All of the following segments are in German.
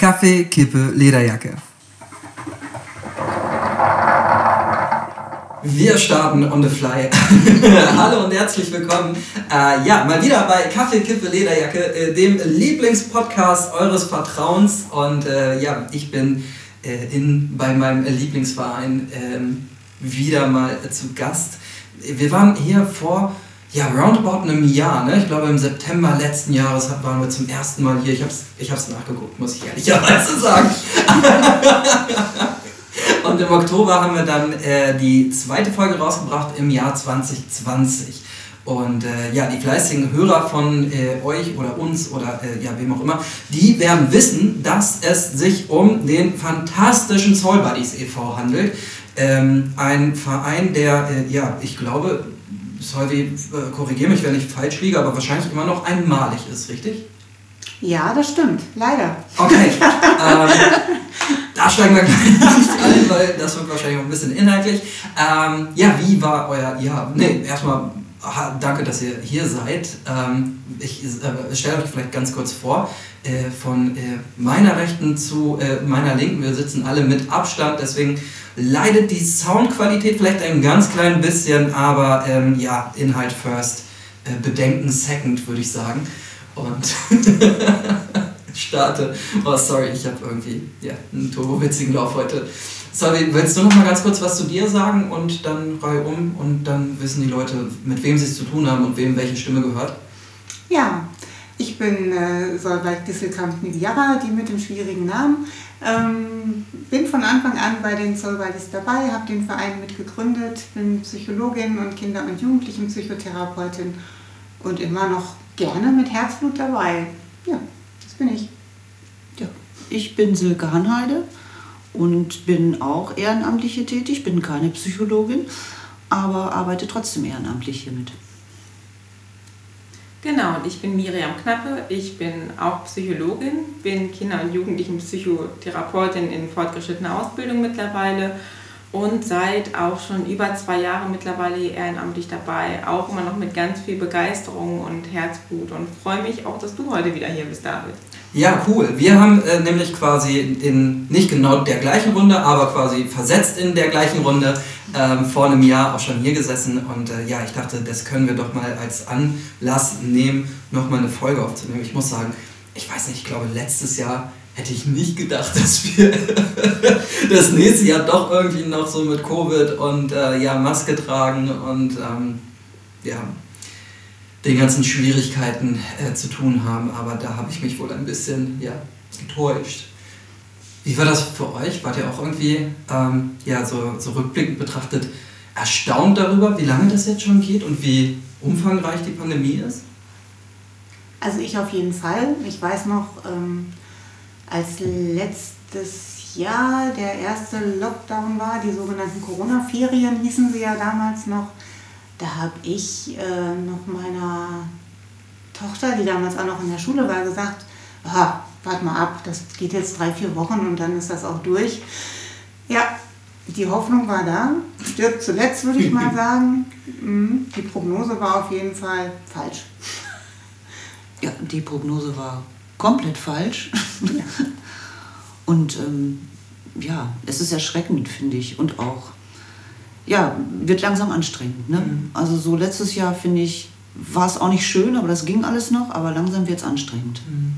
Kaffee, Kippe, Lederjacke. Wir starten on the fly. Hallo und herzlich willkommen. Äh, ja, mal wieder bei Kaffee, Kippe, Lederjacke, äh, dem Lieblingspodcast eures Vertrauens. Und äh, ja, ich bin äh, in, bei meinem Lieblingsverein ähm, wieder mal zu Gast. Wir waren hier vor ja, roundabout einem Jahr, ne? ich glaube im September letzten Jahres waren wir zum ersten Mal hier. Ich habe es ich hab's nachgeguckt, muss ich ehrlicherweise sagen. Und im Oktober haben wir dann äh, die zweite Folge rausgebracht im Jahr 2020. Und äh, ja, die fleißigen Hörer von äh, euch oder uns oder äh, ja, wem auch immer, die werden wissen, dass es sich um den fantastischen Soul Buddies e.V. handelt. Ähm, ein Verein, der, äh, ja, ich glaube, Solvi, äh, korrigiere mich, wenn ich falsch liege, aber wahrscheinlich immer noch einmalig ist, richtig? Ja, das stimmt, leider. Okay, ähm, da steigen wir gleich nicht ein, weil das wird wahrscheinlich auch ein bisschen inhaltlich. Ähm, ja, wie war euer Jahr? Nee, erstmal danke, dass ihr hier seid. Ähm, ich äh, stelle euch vielleicht ganz kurz vor. Äh, von äh, meiner Rechten zu äh, meiner Linken. Wir sitzen alle mit Abstand, deswegen leidet die Soundqualität vielleicht ein ganz klein bisschen, aber ähm, ja, Inhalt first, äh, Bedenken second, würde ich sagen. Und starte. Oh, sorry, ich habe irgendwie ja, einen turbowitzigen Lauf heute. Sorry, willst du noch mal ganz kurz was zu dir sagen und dann Reihe um und dann wissen die Leute, mit wem sie es zu tun haben und wem welche Stimme gehört? Ja, ich bin äh, Solveig Disselkamp-Niviara, die mit dem schwierigen Namen. Ähm, bin von Anfang an bei den Solveigis dabei, habe den Verein mitgegründet, bin Psychologin und Kinder- und Jugendlichenpsychotherapeutin und immer noch gerne mit Herzblut dabei. Ja, das bin ich. Ja, ich bin Silke Hanheide und bin auch ehrenamtliche tätig, bin keine Psychologin, aber arbeite trotzdem ehrenamtlich hiermit. Genau, und ich bin Miriam Knappe, ich bin auch Psychologin, bin Kinder- und Jugendlichenpsychotherapeutin in fortgeschrittener Ausbildung mittlerweile und seit auch schon über zwei Jahren mittlerweile ehrenamtlich dabei, auch immer noch mit ganz viel Begeisterung und Herzblut und freue mich auch, dass du heute wieder hier bist, David. Ja, cool. Wir haben äh, nämlich quasi in nicht genau der gleichen Runde, aber quasi versetzt in der gleichen Runde ähm, vor einem Jahr auch schon hier gesessen und äh, ja, ich dachte, das können wir doch mal als Anlass nehmen, nochmal eine Folge aufzunehmen. Ich muss sagen, ich weiß nicht, ich glaube letztes Jahr hätte ich nicht gedacht, dass wir das nächste Jahr doch irgendwie noch so mit Covid und äh, ja, Maske tragen und ähm, ja, den ganzen Schwierigkeiten äh, zu tun haben, aber da habe ich mich wohl ein bisschen ja, getäuscht. Wie war das für euch? Wart ihr auch irgendwie, ähm, ja, so, so rückblickend betrachtet, erstaunt darüber, wie lange das jetzt schon geht und wie umfangreich die Pandemie ist? Also ich auf jeden Fall. Ich weiß noch, ähm, als letztes Jahr der erste Lockdown war, die sogenannten Corona-Ferien hießen sie ja damals noch, da habe ich äh, noch meiner Tochter, die damals auch noch in der Schule war, gesagt, warte mal ab, das geht jetzt drei, vier Wochen und dann ist das auch durch. Ja, die Hoffnung war da, stirbt zuletzt, würde ich mal sagen. Mhm, die Prognose war auf jeden Fall falsch. Ja, die Prognose war komplett falsch. und ähm, ja, es ist erschreckend, finde ich. Und auch ja, wird langsam anstrengend. Ne? Mhm. Also so letztes Jahr, finde ich, war es auch nicht schön, aber das ging alles noch, aber langsam wird es anstrengend. Mhm.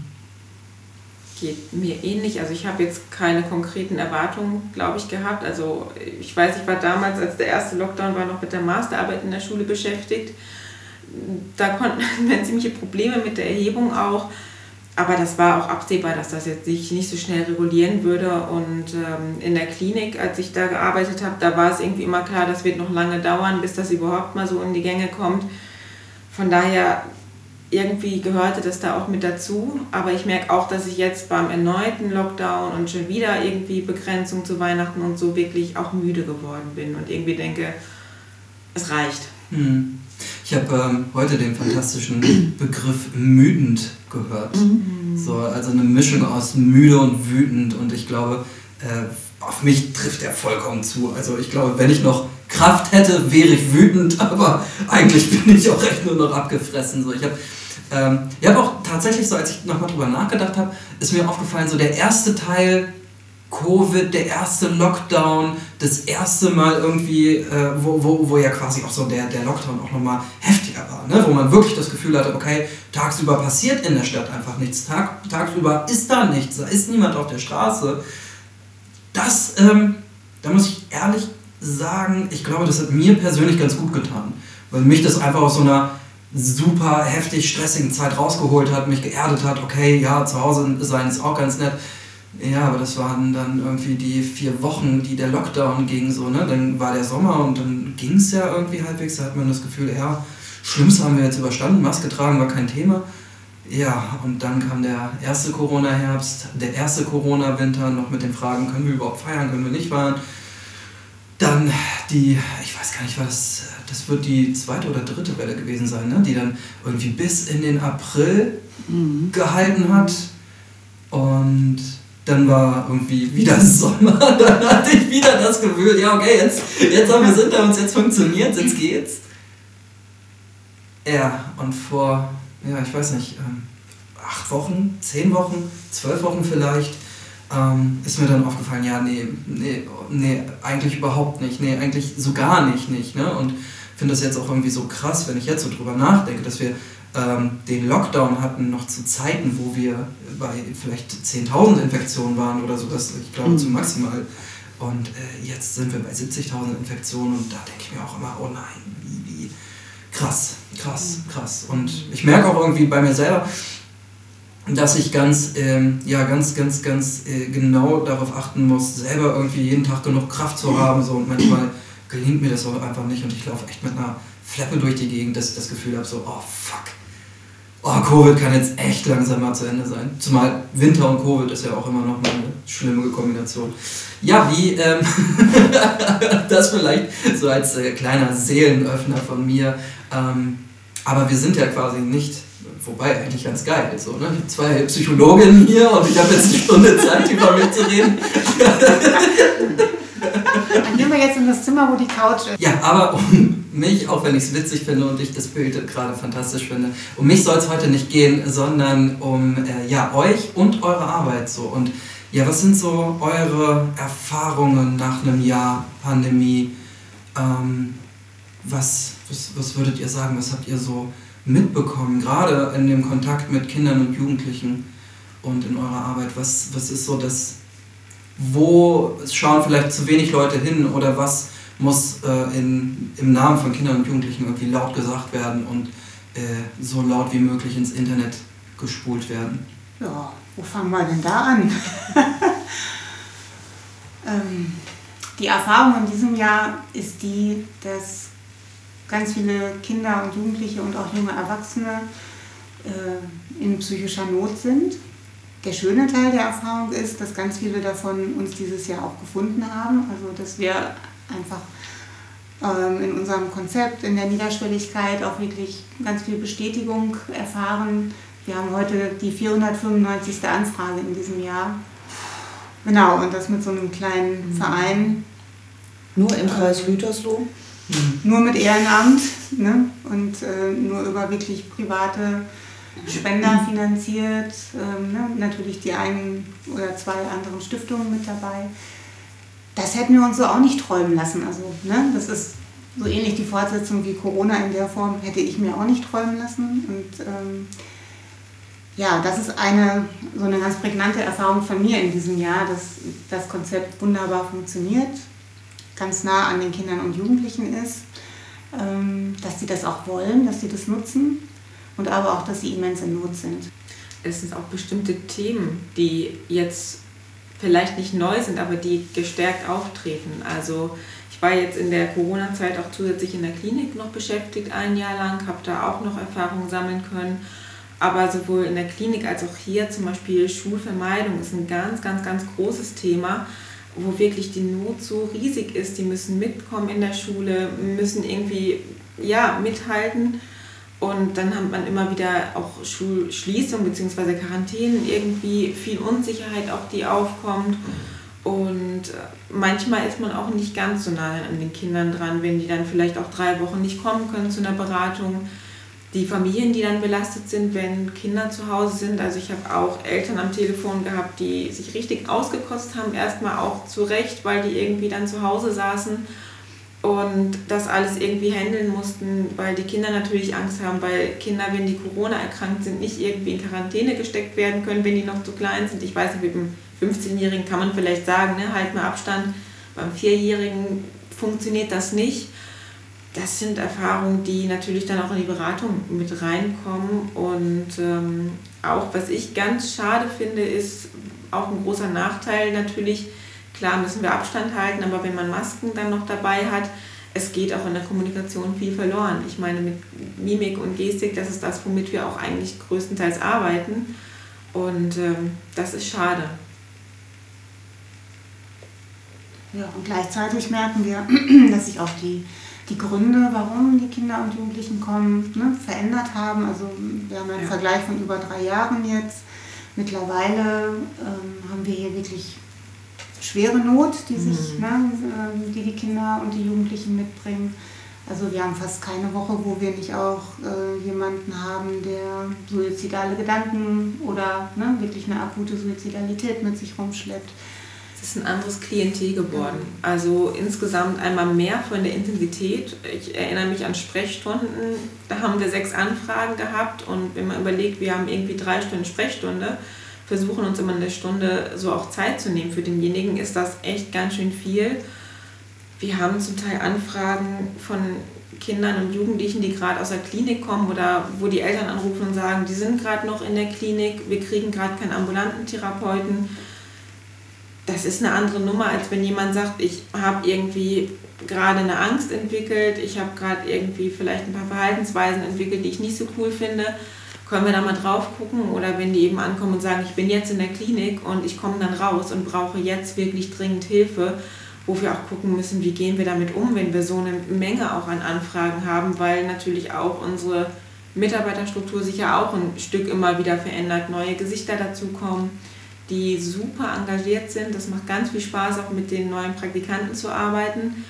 Geht mir ähnlich. Also ich habe jetzt keine konkreten Erwartungen, glaube ich, gehabt. Also ich weiß, ich war damals, als der erste Lockdown war, noch mit der Masterarbeit in der Schule beschäftigt. Da konnten wir ziemliche Probleme mit der Erhebung auch aber das war auch absehbar, dass das jetzt sich nicht so schnell regulieren würde. Und ähm, in der Klinik, als ich da gearbeitet habe, da war es irgendwie immer klar, das wird noch lange dauern, bis das überhaupt mal so in die Gänge kommt. Von daher irgendwie gehörte das da auch mit dazu. Aber ich merke auch, dass ich jetzt beim erneuten Lockdown und schon wieder irgendwie Begrenzung zu Weihnachten und so wirklich auch müde geworden bin und irgendwie denke, es reicht. Hm. Ich habe ähm, heute den fantastischen Begriff müdend gehört. Mhm. So, also eine Mischung aus müde und wütend und ich glaube, äh, auf mich trifft er vollkommen zu. Also ich glaube, wenn ich noch Kraft hätte, wäre ich wütend, aber eigentlich bin ich auch echt nur noch abgefressen. So, ich habe Ähm, ich habe auch tatsächlich so, als ich nochmal drüber nachgedacht habe, ist mir aufgefallen, so der erste Teil Covid, der erste Lockdown, das erste Mal irgendwie, äh, wo, wo, wo ja quasi auch so der, der Lockdown auch nochmal heftiger war, ne? wo man wirklich das Gefühl hatte, okay, tagsüber passiert in der Stadt einfach nichts, Tag, tagsüber ist da nichts, da ist niemand auf der Straße. Das, ähm, da muss ich ehrlich sagen, ich glaube, das hat mir persönlich ganz gut getan, weil mich das einfach aus so einer super heftig stressigen Zeit rausgeholt hat, mich geerdet hat, okay, ja, zu Hause sein ist auch ganz nett, ja, aber das waren dann irgendwie die vier Wochen, die der Lockdown ging, so, ne? Dann war der Sommer und dann ging es ja irgendwie halbwegs, da hat man das Gefühl, ja, Schlimmste haben wir jetzt überstanden, Maske tragen war kein Thema. Ja, und dann kam der erste Corona-Herbst, der erste Corona-Winter, noch mit den Fragen, können wir überhaupt feiern, können wir nicht feiern. Dann die, ich weiß gar nicht, war das, das wird die zweite oder dritte Welle gewesen sein, ne? die dann irgendwie bis in den April mhm. gehalten hat. Und dann war irgendwie wieder Sommer, dann hatte ich wieder das Gefühl, ja okay, jetzt, jetzt haben wir sind da uns, jetzt funktioniert jetzt geht's. Ja, und vor, ja, ich weiß nicht, ähm, acht Wochen, zehn Wochen, zwölf Wochen vielleicht, ähm, ist mir dann aufgefallen, ja, nee, nee, nee, eigentlich überhaupt nicht, nee, eigentlich so gar nicht, nicht, ne? Und finde das jetzt auch irgendwie so krass, wenn ich jetzt so drüber nachdenke, dass wir ähm, den Lockdown hatten, noch zu Zeiten, wo wir bei vielleicht 10.000 Infektionen waren oder so, das, ich glaube, mhm. zu maximal. Und äh, jetzt sind wir bei 70.000 Infektionen und da denke ich mir auch immer, oh nein, wie, wie krass, krass, mhm. krass. Und ich merke auch irgendwie bei mir selber, dass ich ganz, ähm, ja, ganz, ganz, ganz äh, genau darauf achten muss, selber irgendwie jeden Tag genug Kraft zu haben. So, und manchmal gelingt mir das auch einfach nicht und ich laufe echt mit einer Flappe durch die Gegend, dass ich das Gefühl habe, so, oh fuck, oh, Covid kann jetzt echt langsam mal zu Ende sein. Zumal Winter und Covid ist ja auch immer noch mal eine schlimme Kombination. Ja, wie ähm, das vielleicht so als äh, kleiner Seelenöffner von mir. Ähm, aber wir sind ja quasi nicht, wobei eigentlich ganz geil. So, ne? Zwei Psychologinnen hier und ich habe jetzt eine Stunde Zeit, über mich zu reden. Dann gehen wir jetzt in das Zimmer, wo die Couch ist. Ja, aber um mich, auch wenn ich es witzig finde und ich das Bild gerade fantastisch finde, um mich soll es heute nicht gehen, sondern um äh, ja, euch und eure Arbeit so. Und ja, was sind so eure Erfahrungen nach einem Jahr Pandemie? Ähm, was, was, was würdet ihr sagen? Was habt ihr so mitbekommen, gerade in dem Kontakt mit Kindern und Jugendlichen und in eurer Arbeit? Was, was ist so das wo schauen vielleicht zu wenig Leute hin oder was muss äh, in, im Namen von Kindern und Jugendlichen irgendwie laut gesagt werden und äh, so laut wie möglich ins Internet gespult werden. Ja, wo fangen wir denn da an? ähm, die Erfahrung in diesem Jahr ist die, dass ganz viele Kinder und Jugendliche und auch junge Erwachsene äh, in psychischer Not sind der schöne Teil der Erfahrung ist, dass ganz viele davon uns dieses Jahr auch gefunden haben. Also dass wir einfach ähm, in unserem Konzept, in der Niederschwelligkeit auch wirklich ganz viel Bestätigung erfahren. Wir haben heute die 495. Anfrage in diesem Jahr. Genau, und das mit so einem kleinen mhm. Verein. Nur im Kreis Gütersloh? Mhm. Nur mit Ehrenamt ne? und äh, nur über wirklich private Spender finanziert, ähm, ne? natürlich die einen oder zwei anderen Stiftungen mit dabei. Das hätten wir uns so auch nicht träumen lassen. Also ne? das ist so ähnlich die Fortsetzung wie Corona in der Form hätte ich mir auch nicht träumen lassen. Und ähm, ja, das ist eine so eine ganz prägnante Erfahrung von mir in diesem Jahr, dass das Konzept wunderbar funktioniert, ganz nah an den Kindern und Jugendlichen ist, ähm, dass sie das auch wollen, dass sie das nutzen und aber auch, dass sie immens in Not sind. Es sind auch bestimmte Themen, die jetzt vielleicht nicht neu sind, aber die gestärkt auftreten. Also ich war jetzt in der Corona-Zeit auch zusätzlich in der Klinik noch beschäftigt, ein Jahr lang, habe da auch noch Erfahrungen sammeln können. Aber sowohl in der Klinik als auch hier zum Beispiel Schulvermeidung ist ein ganz, ganz, ganz großes Thema, wo wirklich die Not so riesig ist. Die müssen mitkommen in der Schule, müssen irgendwie ja, mithalten und dann hat man immer wieder auch Schulschließung bzw. Quarantänen, irgendwie viel Unsicherheit auch, die aufkommt. Und äh, manchmal ist man auch nicht ganz so nah an den Kindern dran, wenn die dann vielleicht auch drei Wochen nicht kommen können zu einer Beratung. die Familien, die dann belastet sind, wenn Kinder zu Hause sind. Also ich habe auch Eltern am Telefon gehabt, die sich richtig ausgekotzt haben, erstmal auch zu Recht, weil die irgendwie dann zu Hause saßen und das alles irgendwie handeln mussten, weil die Kinder natürlich Angst haben, weil Kinder, wenn die Corona erkrankt sind, nicht irgendwie in Quarantäne gesteckt werden können, wenn die noch zu klein sind. Ich weiß nicht, mit dem 15-Jährigen kann man vielleicht sagen, ne, halt mal Abstand. Beim Vierjährigen funktioniert das nicht das sind Erfahrungen, die natürlich dann auch in die Beratung mit reinkommen. Und ähm, auch was ich ganz schade finde, ist auch ein großer Nachteil natürlich. Klar müssen wir Abstand halten, aber wenn man Masken dann noch dabei hat, es geht auch in der Kommunikation viel verloren. Ich meine, mit Mimik und Gestik, das ist das, womit wir auch eigentlich größtenteils arbeiten. Und ähm, das ist schade. Ja, und gleichzeitig merken wir, dass sich auch die die Gründe, warum die Kinder und Jugendlichen kommen, ne, verändert haben. Also wir haben einen ja. Vergleich von über drei Jahren jetzt. Mittlerweile ähm, haben wir hier wirklich schwere Not, die sich, mhm. ne, äh, die die Kinder und die Jugendlichen mitbringen. Also wir haben fast keine Woche, wo wir nicht auch äh, jemanden haben, der suizidale Gedanken oder ne, wirklich eine akute Suizidalität mit sich rumschleppt ist ein anderes Klientel geworden. Also insgesamt einmal mehr von der Intensität. Ich erinnere mich an Sprechstunden, da haben wir sechs Anfragen gehabt und wenn man überlegt, wir haben irgendwie drei Stunden Sprechstunde, versuchen uns immer eine Stunde so auch Zeit zu nehmen. Für denjenigen ist das echt ganz schön viel. Wir haben zum Teil Anfragen von Kindern und Jugendlichen, die gerade aus der Klinik kommen oder wo die Eltern anrufen und sagen, die sind gerade noch in der Klinik, wir kriegen gerade keinen ambulanten Therapeuten das ist eine andere Nummer, als wenn jemand sagt, ich habe irgendwie gerade eine Angst entwickelt, ich habe gerade irgendwie vielleicht ein paar Verhaltensweisen entwickelt, die ich nicht so cool finde. Können wir da mal drauf gucken? Oder wenn die eben ankommen und sagen, ich bin jetzt in der Klinik und ich komme dann raus und brauche jetzt wirklich dringend Hilfe, wo wir auch gucken müssen, wie gehen wir damit um, wenn wir so eine Menge auch an Anfragen haben, weil natürlich auch unsere Mitarbeiterstruktur sich ja auch ein Stück immer wieder verändert, neue Gesichter dazukommen die super engagiert sind. Das macht ganz viel Spaß, auch mit den neuen Praktikanten zu arbeiten.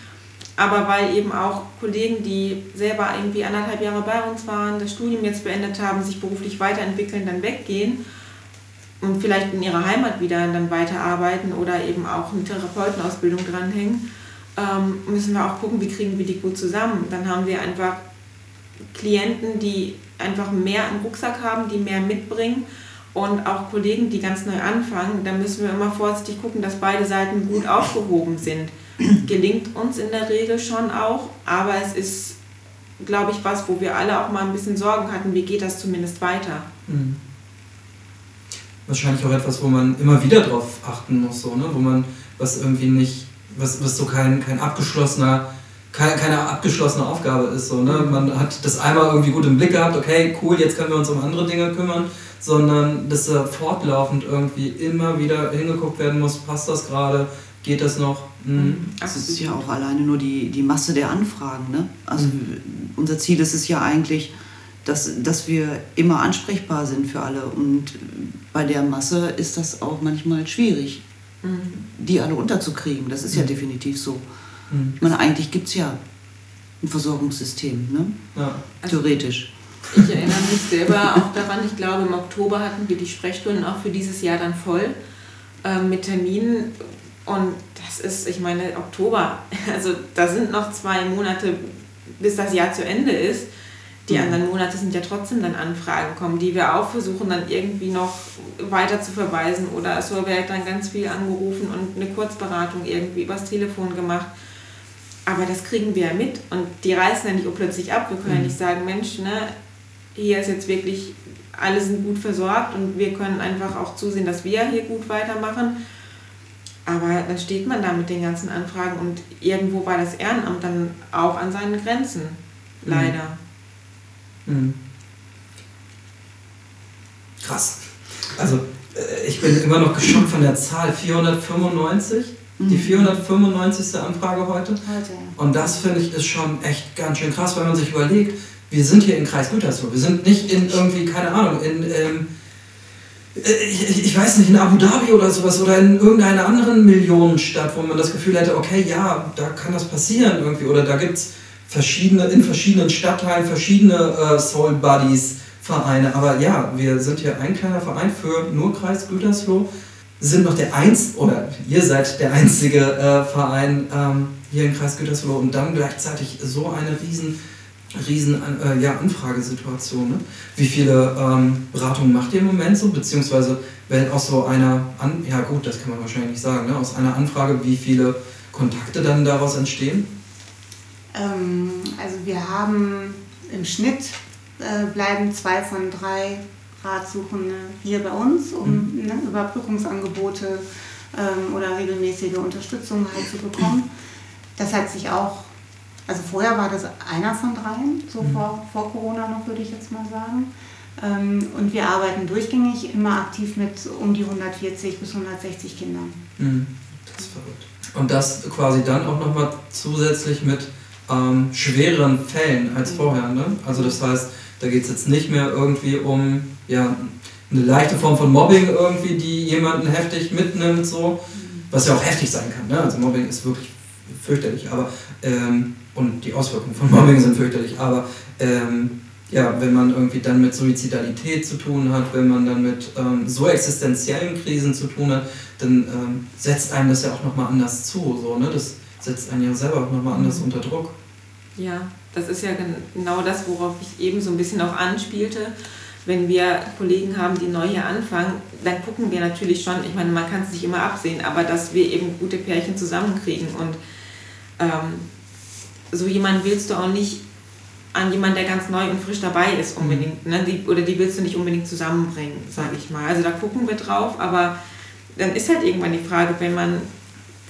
Aber weil eben auch Kollegen, die selber irgendwie anderthalb Jahre bei uns waren, das Studium jetzt beendet haben, sich beruflich weiterentwickeln, dann weggehen und vielleicht in ihrer Heimat wieder dann weiterarbeiten oder eben auch eine Therapeutenausbildung dranhängen, ähm, müssen wir auch gucken, wie kriegen wir die gut zusammen. Dann haben wir einfach Klienten, die einfach mehr im Rucksack haben, die mehr mitbringen und auch Kollegen, die ganz neu anfangen, da müssen wir immer vorsichtig gucken, dass beide Seiten gut aufgehoben sind. Gelingt uns in der Regel schon auch, aber es ist, glaube ich, was, wo wir alle auch mal ein bisschen Sorgen hatten, wie geht das zumindest weiter. Mhm. Wahrscheinlich auch etwas, wo man immer wieder drauf achten muss, so, ne? wo man was irgendwie nicht, was, was so kein, kein abgeschlossener keine, keine abgeschlossene Aufgabe ist. So, ne? Man hat das einmal irgendwie gut im Blick gehabt, okay, cool, jetzt können wir uns um andere Dinge kümmern sondern dass da fortlaufend irgendwie immer wieder hingeguckt werden muss, passt das gerade, geht das noch? Mhm. Das ist ja auch alleine nur die, die Masse der Anfragen. Ne? Also mhm. unser Ziel ist es ja eigentlich, dass, dass wir immer ansprechbar sind für alle. Und bei der Masse ist das auch manchmal schwierig, mhm. die alle unterzukriegen. Das ist ja mhm. definitiv so. Mhm. Ich meine, eigentlich gibt es ja ein Versorgungssystem, ne? Ja. Theoretisch. Ich erinnere mich selber auch daran, ich glaube im Oktober hatten wir die Sprechstunden auch für dieses Jahr dann voll äh, mit Terminen. Und das ist, ich meine, Oktober, also da sind noch zwei Monate, bis das Jahr zu Ende ist. Die mhm. anderen Monate sind ja trotzdem dann Anfragen kommen, die wir auch versuchen dann irgendwie noch weiter zu verweisen. Oder es wird dann ganz viel angerufen und eine Kurzberatung irgendwie übers Telefon gemacht. Aber das kriegen wir ja mit und die reißen ja nicht plötzlich ab. Wir können mhm. ja nicht sagen, Mensch, ne, hier ist jetzt wirklich, alle sind gut versorgt und wir können einfach auch zusehen, dass wir hier gut weitermachen. Aber dann steht man da mit den ganzen Anfragen und irgendwo war das Ehrenamt dann auch an seinen Grenzen. Mhm. Leider. Mhm. Krass. Also äh, ich bin immer noch geschockt von der Zahl 495. Die 495. Mhm. Anfrage heute. heute Und das finde ich ist schon echt ganz schön krass, wenn man sich überlegt, wir sind hier in Kreis Gütersloh. Wir sind nicht in irgendwie, keine Ahnung, in, ähm, äh, ich, ich, weiß nicht, in Abu Dhabi oder sowas oder in irgendeiner anderen Millionenstadt, wo man das Gefühl hätte, okay, ja, da kann das passieren irgendwie oder da gibt es verschiedene, in verschiedenen Stadtteilen verschiedene äh, Soul Buddies Vereine. Aber ja, wir sind hier ein kleiner Verein für nur Kreis Gütersloh. Sind noch der eins oder ihr seid der einzige äh, Verein ähm, hier im Kreis Gütersloh und dann gleichzeitig so eine riesen riesen äh, ja, Anfragesituation. Ne? Wie viele ähm, Beratungen macht ihr im Moment so? Beziehungsweise, wenn aus so einer, An ja gut, das kann man wahrscheinlich nicht sagen, ne? aus einer Anfrage, wie viele Kontakte dann daraus entstehen? Ähm, also wir haben im Schnitt äh, bleiben zwei von drei Ratsuchende hier bei uns, um mhm. ne, Überbrückungsangebote ähm, oder regelmäßige Unterstützung halt zu bekommen. Das hat sich auch also vorher war das einer von dreien, so mhm. vor, vor Corona noch, würde ich jetzt mal sagen. Ähm, und wir arbeiten durchgängig immer aktiv mit um die 140 bis 160 Kindern. Mhm. Das ist verrückt. Und das quasi dann auch nochmal zusätzlich mit ähm, schwereren Fällen als mhm. vorher. Ne? Also das heißt, da geht es jetzt nicht mehr irgendwie um ja, eine leichte Form von Mobbing irgendwie, die jemanden heftig mitnimmt, so, mhm. was ja auch heftig sein kann. Ne? Also Mobbing ist wirklich fürchterlich, aber ähm, und die Auswirkungen von Mobbing sind fürchterlich, aber ähm, ja, wenn man irgendwie dann mit Suizidalität zu tun hat, wenn man dann mit ähm, so existenziellen Krisen zu tun hat, dann ähm, setzt einem das ja auch nochmal anders zu. So, ne? Das setzt einen ja selber auch nochmal anders mhm. unter Druck. Ja, das ist ja genau das, worauf ich eben so ein bisschen auch anspielte. Wenn wir Kollegen haben, die neu hier anfangen, dann gucken wir natürlich schon, ich meine, man kann es nicht immer absehen, aber dass wir eben gute Pärchen zusammenkriegen und ähm, so jemanden willst du auch nicht an jemanden, der ganz neu und frisch dabei ist, unbedingt. Ne? Die, oder die willst du nicht unbedingt zusammenbringen, sage ich mal. Also da gucken wir drauf, aber dann ist halt irgendwann die Frage, wenn man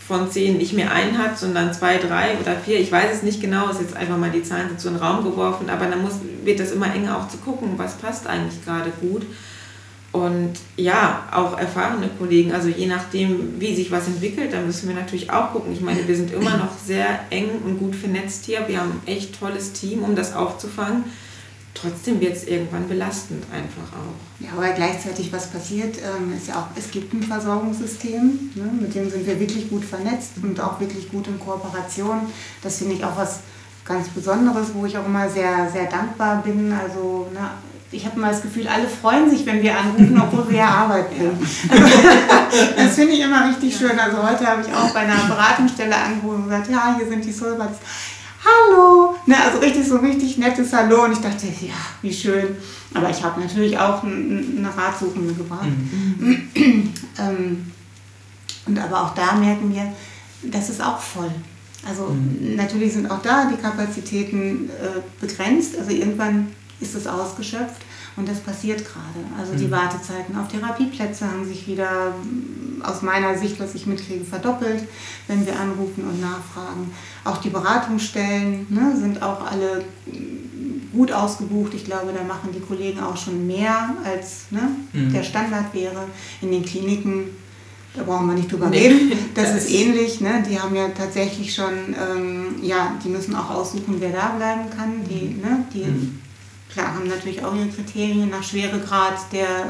von zehn nicht mehr einen hat, sondern zwei, drei oder vier, ich weiß es nicht genau, ist jetzt einfach mal die Zahlen so in den Raum geworfen, aber dann muss, wird das immer enger auch zu gucken, was passt eigentlich gerade gut. Und ja, auch erfahrene Kollegen, also je nachdem, wie sich was entwickelt, da müssen wir natürlich auch gucken. Ich meine, wir sind immer noch sehr eng und gut vernetzt hier. Wir haben ein echt tolles Team, um das aufzufangen. Trotzdem wird es irgendwann belastend einfach auch. Ja, aber gleichzeitig, was passiert, ähm, ist ja auch, es gibt ein Versorgungssystem, ne, mit dem sind wir wirklich gut vernetzt und auch wirklich gut in Kooperation. Das finde ich auch was ganz Besonderes, wo ich auch immer sehr, sehr dankbar bin. Also ne, ich habe immer das Gefühl, alle freuen sich, wenn wir anrufen, obwohl wir ja arbeiten. das finde ich immer richtig schön. Also heute habe ich auch bei einer Beratungsstelle angerufen und gesagt, ja, hier sind die Soulbuds. Hallo! Ne, also richtig so richtig nettes Hallo und ich dachte, ja, wie schön. Aber ich habe natürlich auch eine Ratsuchende gebracht. Mhm. ähm, und aber auch da merken wir, das ist auch voll. Also mhm. natürlich sind auch da die Kapazitäten äh, begrenzt. Also irgendwann ist es ausgeschöpft und das passiert gerade. Also die mhm. Wartezeiten auf Therapieplätze haben sich wieder aus meiner Sicht, was ich mitkriege, verdoppelt, wenn wir anrufen und nachfragen. Auch die Beratungsstellen ne, sind auch alle gut ausgebucht. Ich glaube, da machen die Kollegen auch schon mehr, als ne, mhm. der Standard wäre. In den Kliniken da brauchen wir nicht drüber nee. reden. Das, das ist ähnlich. Ne? Die haben ja tatsächlich schon, ähm, ja, die müssen auch aussuchen, wer da bleiben kann. Die, ne, die mhm klar, haben natürlich auch ihre Kriterien nach Schweregrad der,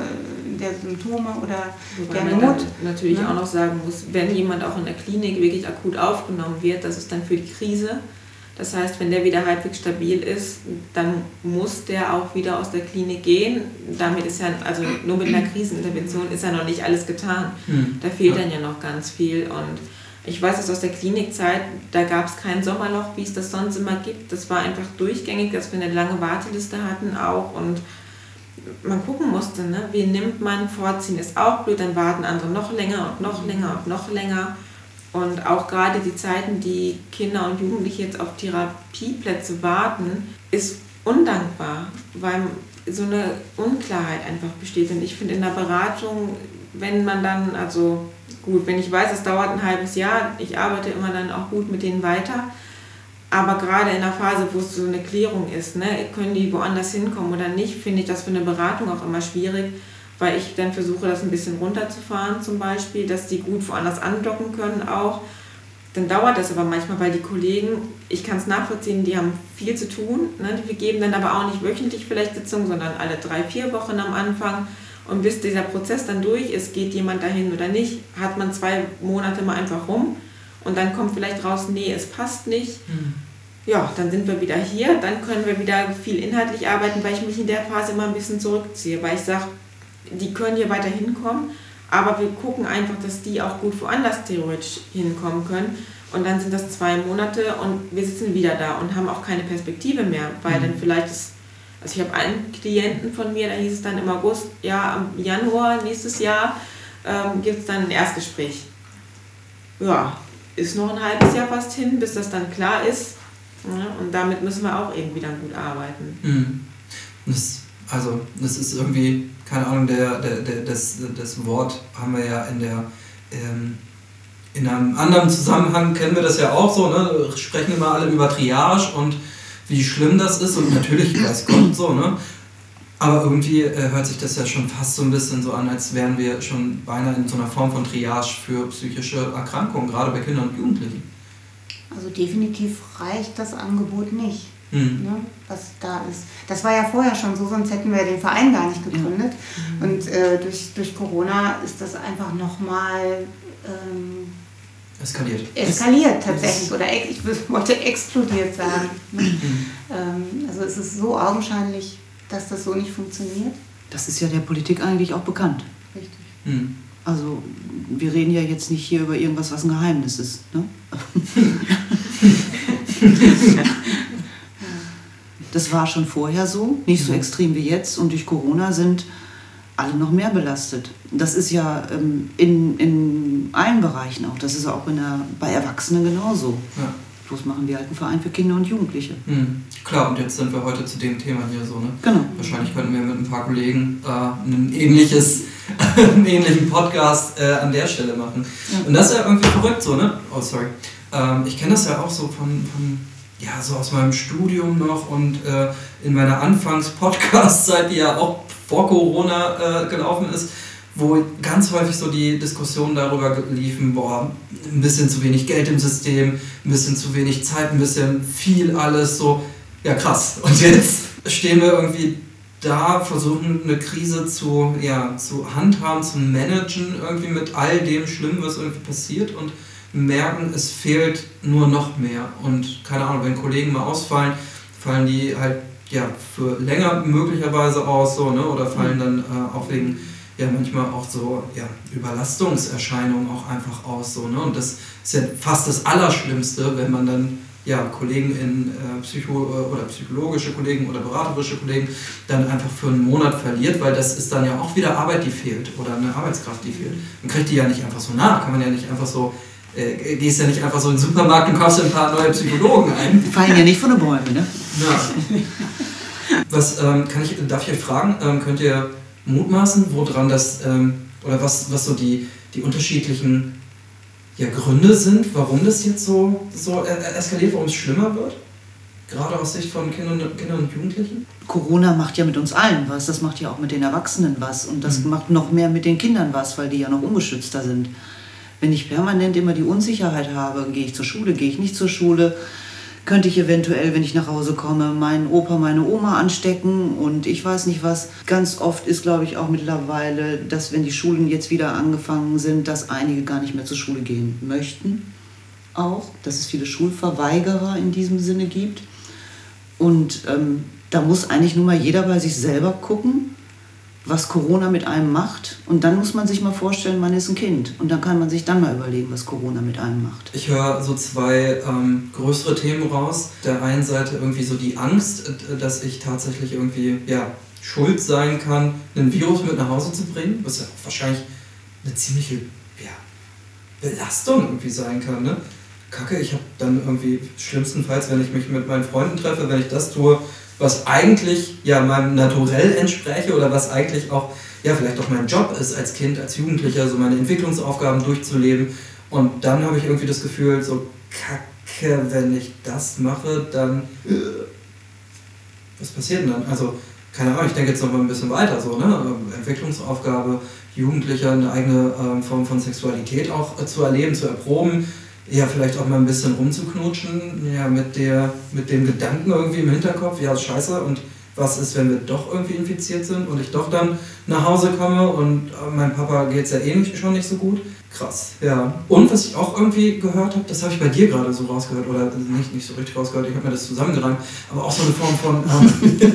der Symptome oder Wobei der Not. natürlich ja. auch noch sagen muss, wenn jemand auch in der Klinik wirklich akut aufgenommen wird, das ist dann für die Krise. Das heißt, wenn der wieder halbwegs stabil ist, dann muss der auch wieder aus der Klinik gehen. Damit ist ja, also nur mit einer Krisenintervention ist ja noch nicht alles getan. Hm. Da fehlt dann ja noch ganz viel und ich weiß es aus der Klinikzeit, da gab es kein Sommerloch, wie es das sonst immer gibt. Das war einfach durchgängig, dass wir eine lange Warteliste hatten auch und man gucken musste, ne? wie nimmt man, vorziehen ist auch blöd, dann warten andere noch länger und noch länger und noch länger. Und auch gerade die Zeiten, die Kinder und Jugendliche jetzt auf Therapieplätze warten, ist undankbar, weil so eine Unklarheit einfach besteht. Und ich finde in der Beratung, wenn man dann, also gut, wenn ich weiß, es dauert ein halbes Jahr, ich arbeite immer dann auch gut mit denen weiter. Aber gerade in der Phase, wo es so eine Klärung ist, ne, können die woanders hinkommen oder nicht, finde ich das für eine Beratung auch immer schwierig, weil ich dann versuche, das ein bisschen runterzufahren zum Beispiel, dass die gut woanders andocken können auch. Dann dauert das aber manchmal, weil die Kollegen, ich kann es nachvollziehen, die haben viel zu tun. Ne? Wir geben dann aber auch nicht wöchentlich vielleicht Sitzungen, sondern alle drei, vier Wochen am Anfang. Und bis dieser Prozess dann durch ist, geht jemand dahin oder nicht, hat man zwei Monate mal einfach rum und dann kommt vielleicht raus, nee, es passt nicht. Mhm. ja, dann sind wir wieder hier, dann können wir wieder viel inhaltlich arbeiten, weil ich mich in der Phase immer ein bisschen zurückziehe, weil ich sage, die können hier weiter hinkommen, aber wir gucken einfach, dass die auch gut woanders theoretisch hinkommen können. Und dann sind das zwei Monate und wir sitzen wieder da und haben auch keine Perspektive mehr, weil mhm. dann vielleicht ist, also ich habe einen Klienten von mir, da hieß es dann im August, ja, am Januar nächstes Jahr ähm, gibt es dann ein Erstgespräch. Ja, ist noch ein halbes Jahr fast hin, bis das dann klar ist. Ja, und damit müssen wir auch irgendwie dann gut arbeiten. Mhm. Das, also, das ist irgendwie, keine Ahnung, der, der, der, das, das Wort haben wir ja in der. Ähm, in einem anderen Zusammenhang kennen wir das ja auch so, ne? sprechen immer alle über Triage und wie schlimm das ist und natürlich weiß Gott so, ne? Aber irgendwie äh, hört sich das ja schon fast so ein bisschen so an, als wären wir schon beinahe in so einer Form von Triage für psychische Erkrankungen, gerade bei Kindern und Jugendlichen. Also definitiv reicht das Angebot nicht, mhm. ne, was da ist. Das war ja vorher schon so, sonst hätten wir den Verein gar nicht gegründet. Mhm. Und äh, durch, durch Corona ist das einfach nochmal... Ähm, eskaliert. Eskaliert tatsächlich. Oder ich wollte explodiert sagen. Ähm, also es ist so augenscheinlich, dass das so nicht funktioniert. Das ist ja der Politik eigentlich auch bekannt. Richtig. Mhm. Also wir reden ja jetzt nicht hier über irgendwas, was ein Geheimnis ist. Ne? das war schon vorher so, nicht so extrem wie jetzt. Und durch Corona sind alle noch mehr belastet. Das ist ja ähm, in, in allen Bereichen auch. Das ist auch in der, bei Erwachsenen genauso. Ja. Bloß machen wir halt einen Verein für Kinder und Jugendliche. Mhm. Klar, und jetzt sind wir heute zu dem Thema hier so. Ne? Genau. Wahrscheinlich könnten wir mit ein paar Kollegen äh, ein ähnliches einen ähnlichen Podcast äh, an der Stelle machen. Ja. Und das ist ja irgendwie verrückt so, ne? Oh, sorry. Ähm, ich kenne das ja auch so von, von, ja, so aus meinem Studium noch und äh, in meiner Anfangs-Podcast-Zeit, die ja auch vor Corona äh, gelaufen ist, wo ganz häufig so die Diskussionen darüber liefen, boah, ein bisschen zu wenig Geld im System, ein bisschen zu wenig Zeit, ein bisschen viel alles, so, ja krass. Und jetzt stehen wir irgendwie da versuchen, eine Krise zu, ja, zu handhaben, zu managen, irgendwie mit all dem Schlimmen, was irgendwie passiert und merken, es fehlt nur noch mehr. Und keine Ahnung, wenn Kollegen mal ausfallen, fallen die halt ja, für länger möglicherweise aus, so, ne? oder fallen dann äh, auch wegen ja manchmal auch so ja, Überlastungserscheinungen auch einfach aus. So, ne? Und das ist ja fast das Allerschlimmste, wenn man dann ja, Kollegen in äh, Psycho oder psychologische Kollegen oder beraterische Kollegen dann einfach für einen Monat verliert, weil das ist dann ja auch wieder Arbeit, die fehlt oder eine Arbeitskraft, die fehlt. Man kriegt die ja nicht einfach so nach, kann man ja nicht einfach so, äh, gehst ja nicht einfach so in den Supermarkt und kaufst ein paar neue Psychologen ein. Die fallen ja nicht von den Bäumen, ne? Ja. Was ähm, kann ich, darf ich euch fragen, ähm, könnt ihr mutmaßen, woran das, ähm, oder was, was so die, die unterschiedlichen ja, Gründe sind, warum das jetzt so, so eskaliert, warum es schlimmer wird? Gerade aus Sicht von Kindern, Kindern und Jugendlichen? Corona macht ja mit uns allen was, das macht ja auch mit den Erwachsenen was und das mhm. macht noch mehr mit den Kindern was, weil die ja noch ungeschützter sind. Wenn ich permanent immer die Unsicherheit habe, gehe ich zur Schule, gehe ich nicht zur Schule, könnte ich eventuell, wenn ich nach Hause komme, meinen Opa, meine Oma anstecken und ich weiß nicht was. Ganz oft ist, glaube ich, auch mittlerweile, dass wenn die Schulen jetzt wieder angefangen sind, dass einige gar nicht mehr zur Schule gehen möchten. Auch, dass es viele Schulverweigerer in diesem Sinne gibt. Und ähm, da muss eigentlich nur mal jeder bei sich selber gucken, was Corona mit einem macht. Und dann muss man sich mal vorstellen, man ist ein Kind. Und dann kann man sich dann mal überlegen, was Corona mit einem macht. Ich höre so zwei ähm, größere Themen raus. Der einen Seite irgendwie so die Angst, äh, dass ich tatsächlich irgendwie ja, schuld sein kann, ein Virus mit nach Hause zu bringen, was ja wahrscheinlich eine ziemliche ja, Belastung irgendwie sein kann. Ne? Kacke, ich habe dann irgendwie schlimmstenfalls, wenn ich mich mit meinen Freunden treffe, wenn ich das tue, was eigentlich ja meinem Naturell entspräche oder was eigentlich auch ja vielleicht auch mein Job ist als Kind, als Jugendlicher, so meine Entwicklungsaufgaben durchzuleben. Und dann habe ich irgendwie das Gefühl, so kacke, wenn ich das mache, dann äh, was passiert denn dann? Also keine Ahnung, ich denke jetzt noch mal ein bisschen weiter, so ne Entwicklungsaufgabe, Jugendlicher eine eigene ähm, Form von Sexualität auch äh, zu erleben, zu erproben ja, vielleicht auch mal ein bisschen rumzuknutschen, ja, mit, der, mit dem Gedanken irgendwie im Hinterkopf, ja, scheiße, und was ist, wenn wir doch irgendwie infiziert sind und ich doch dann nach Hause komme und äh, meinem Papa geht es ja eh nicht, schon nicht so gut. Krass, ja. Und was ich auch irgendwie gehört habe, das habe ich bei dir gerade so rausgehört, oder nicht, nicht so richtig rausgehört, ich habe mir das zusammengereimt, aber auch so eine Form von, ähm,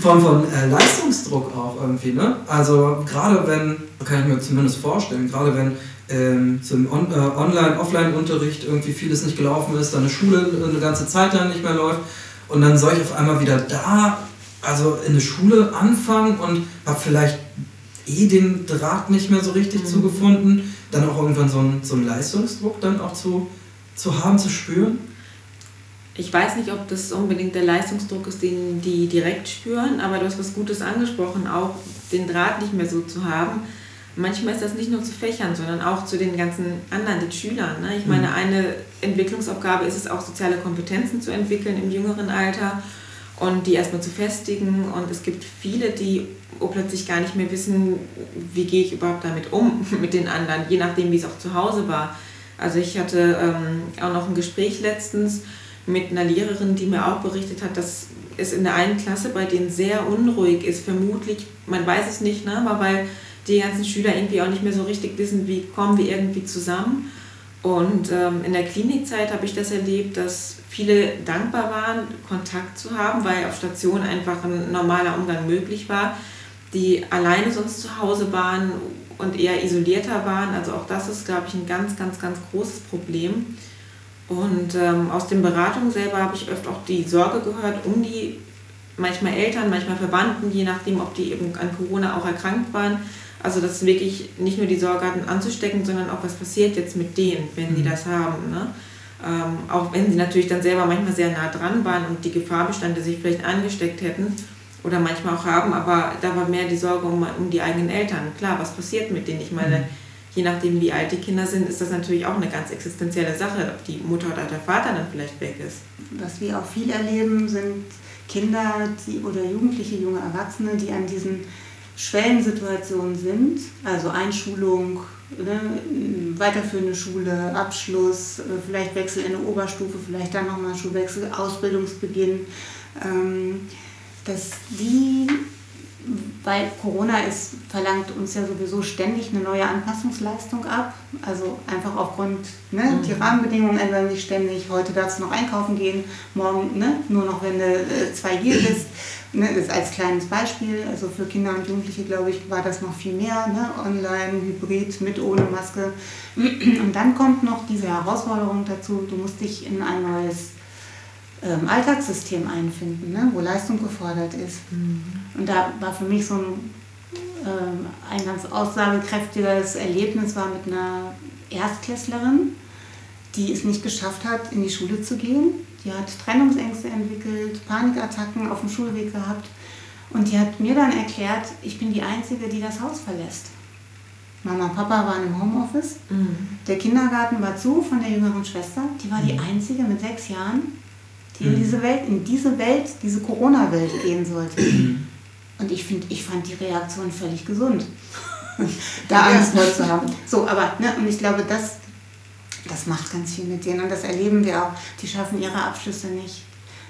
Form von äh, Leistungsdruck auch irgendwie, ne? Also gerade wenn, kann ich mir zumindest vorstellen, gerade wenn ähm, so im On äh, Online-, Offline-Unterricht irgendwie vieles nicht gelaufen ist, dann eine Schule eine ganze Zeit lang nicht mehr läuft und dann soll ich auf einmal wieder da, also in eine Schule anfangen und habe vielleicht eh den Draht nicht mehr so richtig mhm. zugefunden, dann auch irgendwann so einen, so einen Leistungsdruck dann auch zu, zu haben, zu spüren? Ich weiß nicht, ob das unbedingt der Leistungsdruck ist, den die direkt spüren, aber du hast was Gutes angesprochen, auch den Draht nicht mehr so zu haben. Manchmal ist das nicht nur zu Fächern, sondern auch zu den ganzen anderen, den Schülern. Ne? Ich meine, mhm. eine Entwicklungsaufgabe ist es auch, soziale Kompetenzen zu entwickeln im jüngeren Alter und die erstmal zu festigen. Und es gibt viele, die plötzlich gar nicht mehr wissen, wie gehe ich überhaupt damit um, mit den anderen, je nachdem, wie es auch zu Hause war. Also ich hatte ähm, auch noch ein Gespräch letztens mit einer Lehrerin, die mir auch berichtet hat, dass es in der einen Klasse bei denen sehr unruhig ist. Vermutlich, man weiß es nicht, ne? aber weil die ganzen Schüler irgendwie auch nicht mehr so richtig wissen, wie kommen wir irgendwie zusammen. Und ähm, in der Klinikzeit habe ich das erlebt, dass viele dankbar waren, Kontakt zu haben, weil auf Station einfach ein normaler Umgang möglich war, die alleine sonst zu Hause waren und eher isolierter waren. Also auch das ist, glaube ich, ein ganz, ganz, ganz großes Problem. Und ähm, aus den Beratungen selber habe ich öfter auch die Sorge gehört um die manchmal Eltern, manchmal Verwandten, je nachdem, ob die eben an Corona auch erkrankt waren. Also dass wirklich nicht nur die Sorge hatten anzustecken, sondern auch was passiert jetzt mit denen, wenn mhm. die das haben. Ne? Ähm, auch wenn sie natürlich dann selber manchmal sehr nah dran waren und die Gefahr bestand, dass sie vielleicht angesteckt hätten oder manchmal auch haben, aber da war mehr die Sorge um, um die eigenen Eltern. Klar, was passiert mit denen? Ich meine, mhm je nachdem, wie alt die Kinder sind, ist das natürlich auch eine ganz existenzielle Sache, ob die Mutter oder der Vater dann vielleicht weg ist. Was wir auch viel erleben, sind Kinder die, oder Jugendliche, junge Erwachsene, die an diesen Schwellensituationen sind, also Einschulung, ne, weiterführende Schule, Abschluss, vielleicht Wechsel in eine Oberstufe, vielleicht dann nochmal Schulwechsel, Ausbildungsbeginn, ähm, dass die weil Corona ist, verlangt uns ja sowieso ständig eine neue Anpassungsleistung ab. Also einfach aufgrund, ne, mhm. die Rahmenbedingungen ändern sich ständig. Heute darfst du noch einkaufen gehen, morgen ne, nur noch, wenn du äh, 2G bist. Ne, das als kleines Beispiel. Also für Kinder und Jugendliche, glaube ich, war das noch viel mehr. Ne? Online, Hybrid, mit, ohne Maske. Und dann kommt noch diese Herausforderung dazu, du musst dich in ein neues ähm, Alltagssystem einfinden, ne, wo Leistung gefordert ist. Mhm. Und da war für mich so ein, ähm, ein ganz aussagekräftiges Erlebnis war mit einer Erstklässlerin, die es nicht geschafft hat, in die Schule zu gehen. Die hat Trennungsängste entwickelt, Panikattacken auf dem Schulweg gehabt. Und die hat mir dann erklärt, ich bin die Einzige, die das Haus verlässt. Mama und Papa waren im Homeoffice. Mhm. Der Kindergarten war zu von der jüngeren Schwester. Die war die mhm. Einzige mit sechs Jahren, die in mhm. diese Welt, in diese Welt, diese Corona-Welt gehen sollte. Mhm. Und ich finde, ich fand die Reaktion völlig gesund, da Angst vor zu haben. So, aber, ne, und ich glaube, das, das macht ganz viel mit denen. Und das erleben wir auch. Die schaffen ihre Abschlüsse nicht.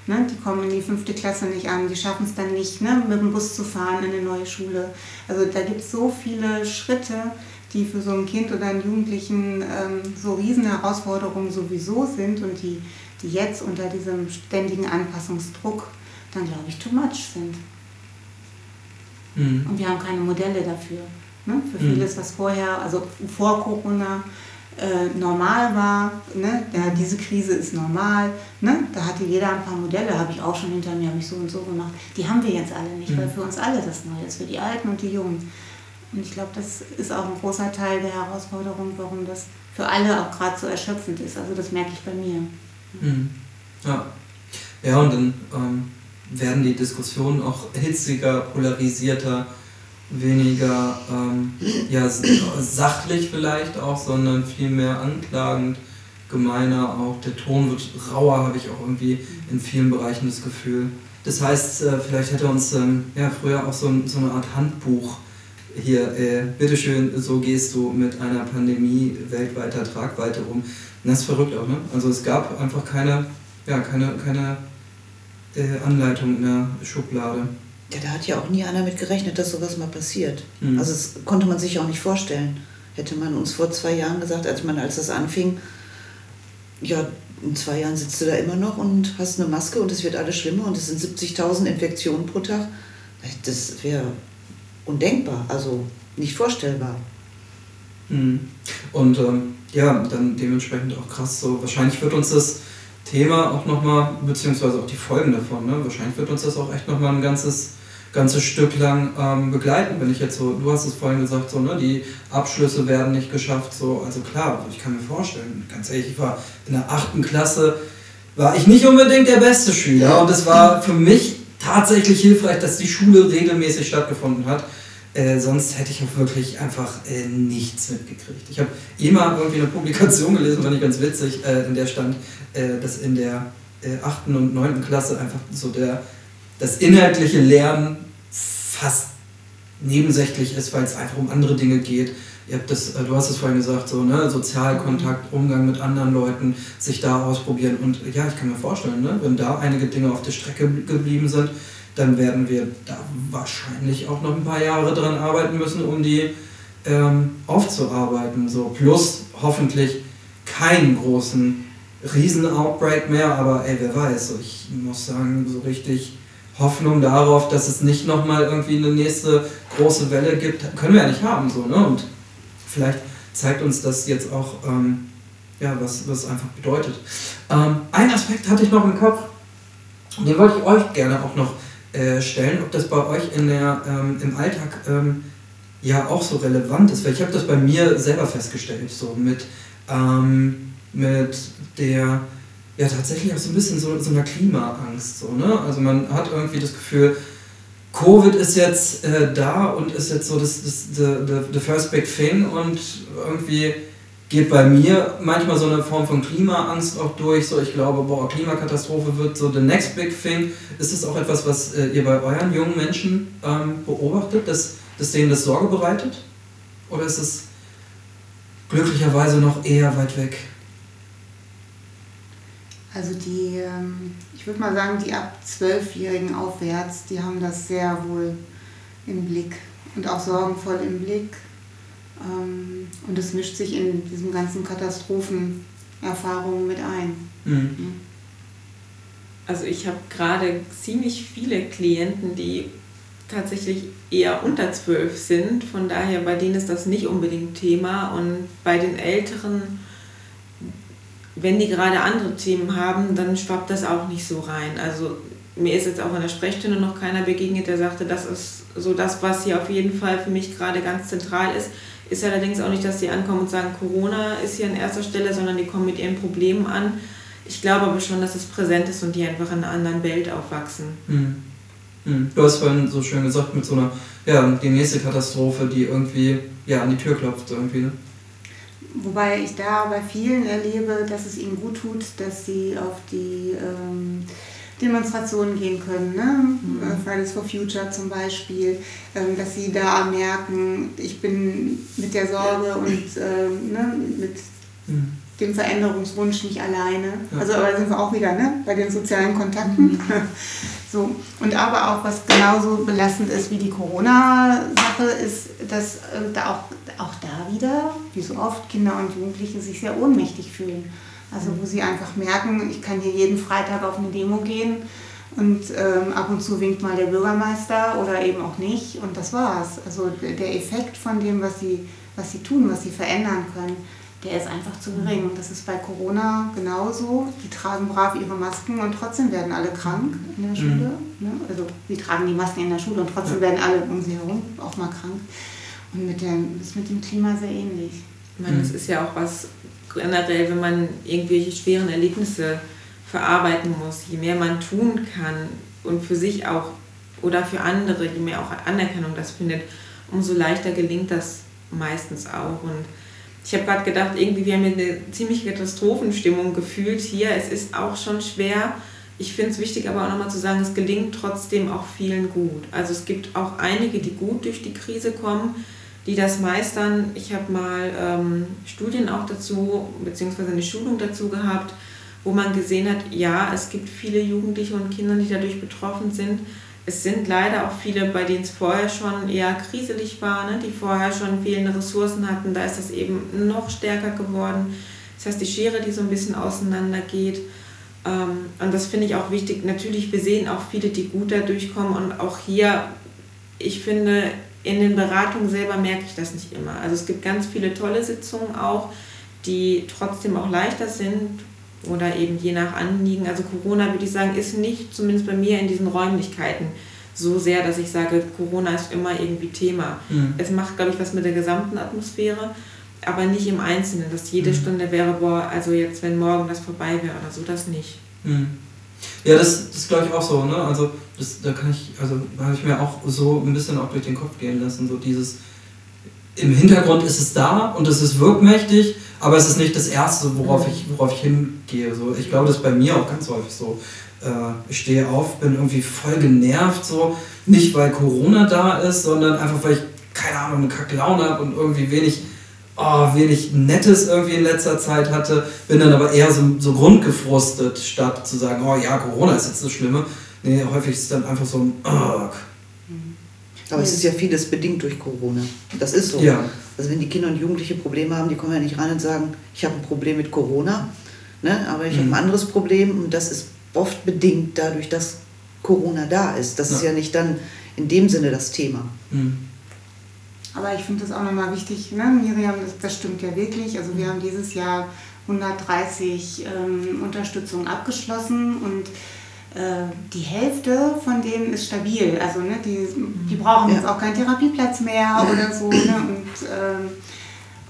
Ne? Die kommen in die fünfte Klasse nicht an, die schaffen es dann nicht, ne? mit dem Bus zu fahren in eine neue Schule. Also da gibt es so viele Schritte, die für so ein Kind oder einen Jugendlichen ähm, so riesen Herausforderungen sowieso sind und die die jetzt unter diesem ständigen Anpassungsdruck dann, glaube ich, too much sind. Mhm. Und wir haben keine Modelle dafür. Ne? Für mhm. vieles, was vorher, also vor Corona, äh, normal war, ne? Ja, diese Krise ist normal, ne? da hatte jeder ein paar Modelle, habe ich auch schon hinter mir, habe ich so und so gemacht. Die haben wir jetzt alle nicht, mhm. weil für uns alle das Neue ist, für die Alten und die Jungen. Und ich glaube, das ist auch ein großer Teil der Herausforderung, warum das für alle auch gerade so erschöpfend ist. Also das merke ich bei mir. Mhm. Ja. ja, und dann ähm, werden die Diskussionen auch hitziger, polarisierter, weniger ähm, ja, sachlich vielleicht auch, sondern viel mehr anklagend, gemeiner auch. Der Ton wird rauer, habe ich auch irgendwie in vielen Bereichen das Gefühl. Das heißt, äh, vielleicht hätte uns ähm, ja, früher auch so, so eine Art Handbuch hier, äh, bitteschön, so gehst du mit einer Pandemie weltweiter Tragweite um. Und das ist verrückt auch, ne? Also es gab einfach keine, ja, keine, keine äh, Anleitung in der Schublade. Ja, da hat ja auch nie einer mit gerechnet, dass sowas mal passiert. Mhm. Also das konnte man sich auch nicht vorstellen. Hätte man uns vor zwei Jahren gesagt, als man als das anfing, ja, in zwei Jahren sitzt du da immer noch und hast eine Maske und es wird alles schlimmer und es sind 70.000 Infektionen pro Tag. Das wäre undenkbar, also nicht vorstellbar. Mhm. Und ähm, ja, dann dementsprechend auch krass so. Wahrscheinlich wird uns das Thema auch nochmal, beziehungsweise auch die Folgen davon, ne? wahrscheinlich wird uns das auch echt nochmal ein ganzes, ganzes Stück lang ähm, begleiten, wenn ich jetzt so, du hast es vorhin gesagt, so, ne? die Abschlüsse werden nicht geschafft, so, also klar, ich kann mir vorstellen, ganz ehrlich, ich war in der achten Klasse, war ich nicht unbedingt der beste Schüler und es war für mich tatsächlich hilfreich, dass die Schule regelmäßig stattgefunden hat äh, sonst hätte ich auch wirklich einfach äh, nichts mitgekriegt. Ich habe immer irgendwie eine Publikation gelesen, fand ich ganz witzig, äh, in der stand, äh, dass in der 8. Äh, und 9. Klasse einfach so der, das inhaltliche Lernen fast nebensächlich ist, weil es einfach um andere Dinge geht. Ihr habt das, du hast es vorhin gesagt, so, ne? Sozialkontakt, Umgang mit anderen Leuten, sich da ausprobieren. Und ja, ich kann mir vorstellen, ne? wenn da einige Dinge auf der Strecke geblieben sind, dann werden wir da wahrscheinlich auch noch ein paar Jahre dran arbeiten müssen, um die ähm, aufzuarbeiten. So. Plus hoffentlich keinen großen Riesen-Outbreak mehr, aber ey, wer weiß, ich muss sagen, so richtig Hoffnung darauf, dass es nicht nochmal irgendwie eine nächste große Welle gibt, können wir ja nicht haben. So, ne? Und vielleicht zeigt uns das jetzt auch, ähm, ja, was, was einfach bedeutet. Ähm, ein Aspekt hatte ich noch im Kopf, den wollte ich euch gerne auch noch äh, stellen, ob das bei euch in der, ähm, im Alltag ähm, ja auch so relevant ist. Weil ich habe das bei mir selber festgestellt, so mit, ähm, mit der, ja tatsächlich auch so ein bisschen so, so einer Klimaangst. So, ne? Also man hat irgendwie das Gefühl, Covid ist jetzt äh, da und ist jetzt so das, das the, the, the first big thing und irgendwie geht bei mir manchmal so eine Form von Klimaangst auch durch. So, ich glaube, boah, Klimakatastrophe wird so the next big thing. Ist das auch etwas, was äh, ihr bei euren jungen Menschen ähm, beobachtet, dass, dass denen das Sorge bereitet? Oder ist es glücklicherweise noch eher weit weg? Also die, ähm, ich würde mal sagen, die ab Zwölfjährigen aufwärts, die haben das sehr wohl im Blick und auch sorgenvoll im Blick. Ähm, und es mischt sich in diesen ganzen Katastrophenerfahrungen mit ein. Mhm. Also ich habe gerade ziemlich viele Klienten, die tatsächlich eher unter zwölf sind. Von daher, bei denen ist das nicht unbedingt Thema. Und bei den Älteren, wenn die gerade andere Themen haben, dann schwappt das auch nicht so rein. Also mir ist jetzt auch in der Sprechstunde noch keiner begegnet, der sagte, das ist so das, was hier auf jeden Fall für mich gerade ganz zentral ist. Ist allerdings auch nicht, dass sie ankommen und sagen, Corona ist hier an erster Stelle, sondern die kommen mit ihren Problemen an. Ich glaube aber schon, dass es präsent ist und die einfach in einer anderen Welt aufwachsen. Mhm. Mhm. Du hast vorhin so schön gesagt, mit so einer, ja, die nächste Katastrophe, die irgendwie ja, an die Tür klopft. Irgendwie, ne? Wobei ich da bei vielen erlebe, dass es ihnen gut tut, dass sie auf die ähm, Demonstrationen gehen können, ne? Mhm. Äh, Fridays for Future zum Beispiel, ähm, dass sie da merken, ich bin mit der Sorge und ähm, ne, mit mhm. dem Veränderungswunsch nicht alleine. Ja. Also aber sind wir auch wieder ne? bei den sozialen Kontakten. Mhm. so. Und aber auch, was genauso belastend ist wie die Corona-Sache, ist, dass äh, da auch, auch da wieder, wie so oft, Kinder und Jugendliche sich sehr ohnmächtig fühlen. Also wo sie einfach merken, ich kann hier jeden Freitag auf eine Demo gehen und ähm, ab und zu winkt mal der Bürgermeister oder eben auch nicht und das war's. Also der Effekt von dem, was sie, was sie tun, was sie verändern können, der ist einfach zu gering. Und das ist bei Corona genauso. Die tragen brav ihre Masken und trotzdem werden alle krank in der Schule. Mhm. Also sie tragen die Masken in der Schule und trotzdem werden alle um sie herum auch mal krank. Und mit dem, das ist mit dem Klima sehr ähnlich. Ich meine, das ist ja auch was, generell, wenn man irgendwelche schweren Erlebnisse verarbeiten muss, je mehr man tun kann und für sich auch oder für andere, je mehr auch Anerkennung das findet, umso leichter gelingt das meistens auch. Und ich habe gerade gedacht, irgendwie, wir haben eine ziemliche Katastrophenstimmung gefühlt hier. Es ist auch schon schwer. Ich finde es wichtig, aber auch nochmal zu sagen, es gelingt trotzdem auch vielen gut. Also es gibt auch einige, die gut durch die Krise kommen die das meistern. Ich habe mal ähm, Studien auch dazu, beziehungsweise eine Schulung dazu gehabt, wo man gesehen hat, ja, es gibt viele Jugendliche und Kinder, die dadurch betroffen sind. Es sind leider auch viele, bei denen es vorher schon eher kriselig war, ne? die vorher schon fehlende Ressourcen hatten. Da ist das eben noch stärker geworden. Das heißt, die Schere, die so ein bisschen auseinander geht. Ähm, und das finde ich auch wichtig. Natürlich, wir sehen auch viele, die gut da durchkommen. Und auch hier, ich finde, in den Beratungen selber merke ich das nicht immer. Also es gibt ganz viele tolle Sitzungen auch, die trotzdem auch leichter sind oder eben je nach Anliegen. Also Corona, würde ich sagen, ist nicht, zumindest bei mir in diesen Räumlichkeiten, so sehr, dass ich sage, Corona ist immer irgendwie Thema. Mhm. Es macht, glaube ich, was mit der gesamten Atmosphäre, aber nicht im Einzelnen, dass jede mhm. Stunde wäre, boah, also jetzt, wenn morgen das vorbei wäre oder so, das nicht. Mhm. Ja, das, das glaube ich auch so, ne? Also das, da kann ich, also habe ich mir auch so ein bisschen auch durch den Kopf gehen lassen, so dieses im Hintergrund ist es da und es ist wirkmächtig, aber es ist nicht das Erste, worauf ich, worauf ich hingehe. So, ich glaube, das ist bei mir auch ganz häufig so. Äh, ich stehe auf, bin irgendwie voll genervt, so. Nicht weil Corona da ist, sondern einfach weil ich, keine Ahnung, eine kacke Laune habe und irgendwie wenig, oh, wenig Nettes irgendwie in letzter Zeit hatte. Bin dann aber eher so, so grundgefrustet, statt zu sagen, oh ja, Corona ist jetzt das Schlimme. Nee, häufig ist es dann einfach so ein, oh, aber es ist ja vieles bedingt durch Corona. Das ist so. Ja. Also wenn die Kinder und Jugendliche Probleme haben, die kommen ja nicht rein und sagen, ich habe ein Problem mit Corona, ne? aber ich mhm. habe ein anderes Problem und das ist oft bedingt dadurch, dass Corona da ist. Das ja. ist ja nicht dann in dem Sinne das Thema. Mhm. Aber ich finde das auch nochmal wichtig, ne? Miriam, das, das, stimmt ja wirklich. Also wir haben dieses Jahr 130 ähm, Unterstützungen abgeschlossen und die Hälfte von denen ist stabil. Also ne, die, die brauchen ja. jetzt auch keinen Therapieplatz mehr oder so. Ne? Und, ähm,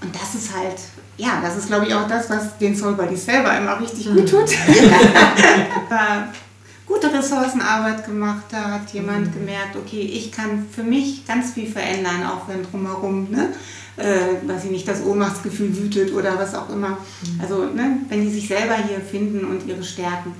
und das ist halt, ja, das ist glaube ich auch das, was den Soul Buddies selber immer richtig gut tut. gute Ressourcenarbeit gemacht, da hat jemand mhm. gemerkt, okay, ich kann für mich ganz viel verändern, auch wenn drumherum, ne, äh, weiß ich nicht, das Ohnmachtsgefühl wütet oder was auch immer. Mhm. Also ne, wenn die sich selber hier finden und ihre Stärken,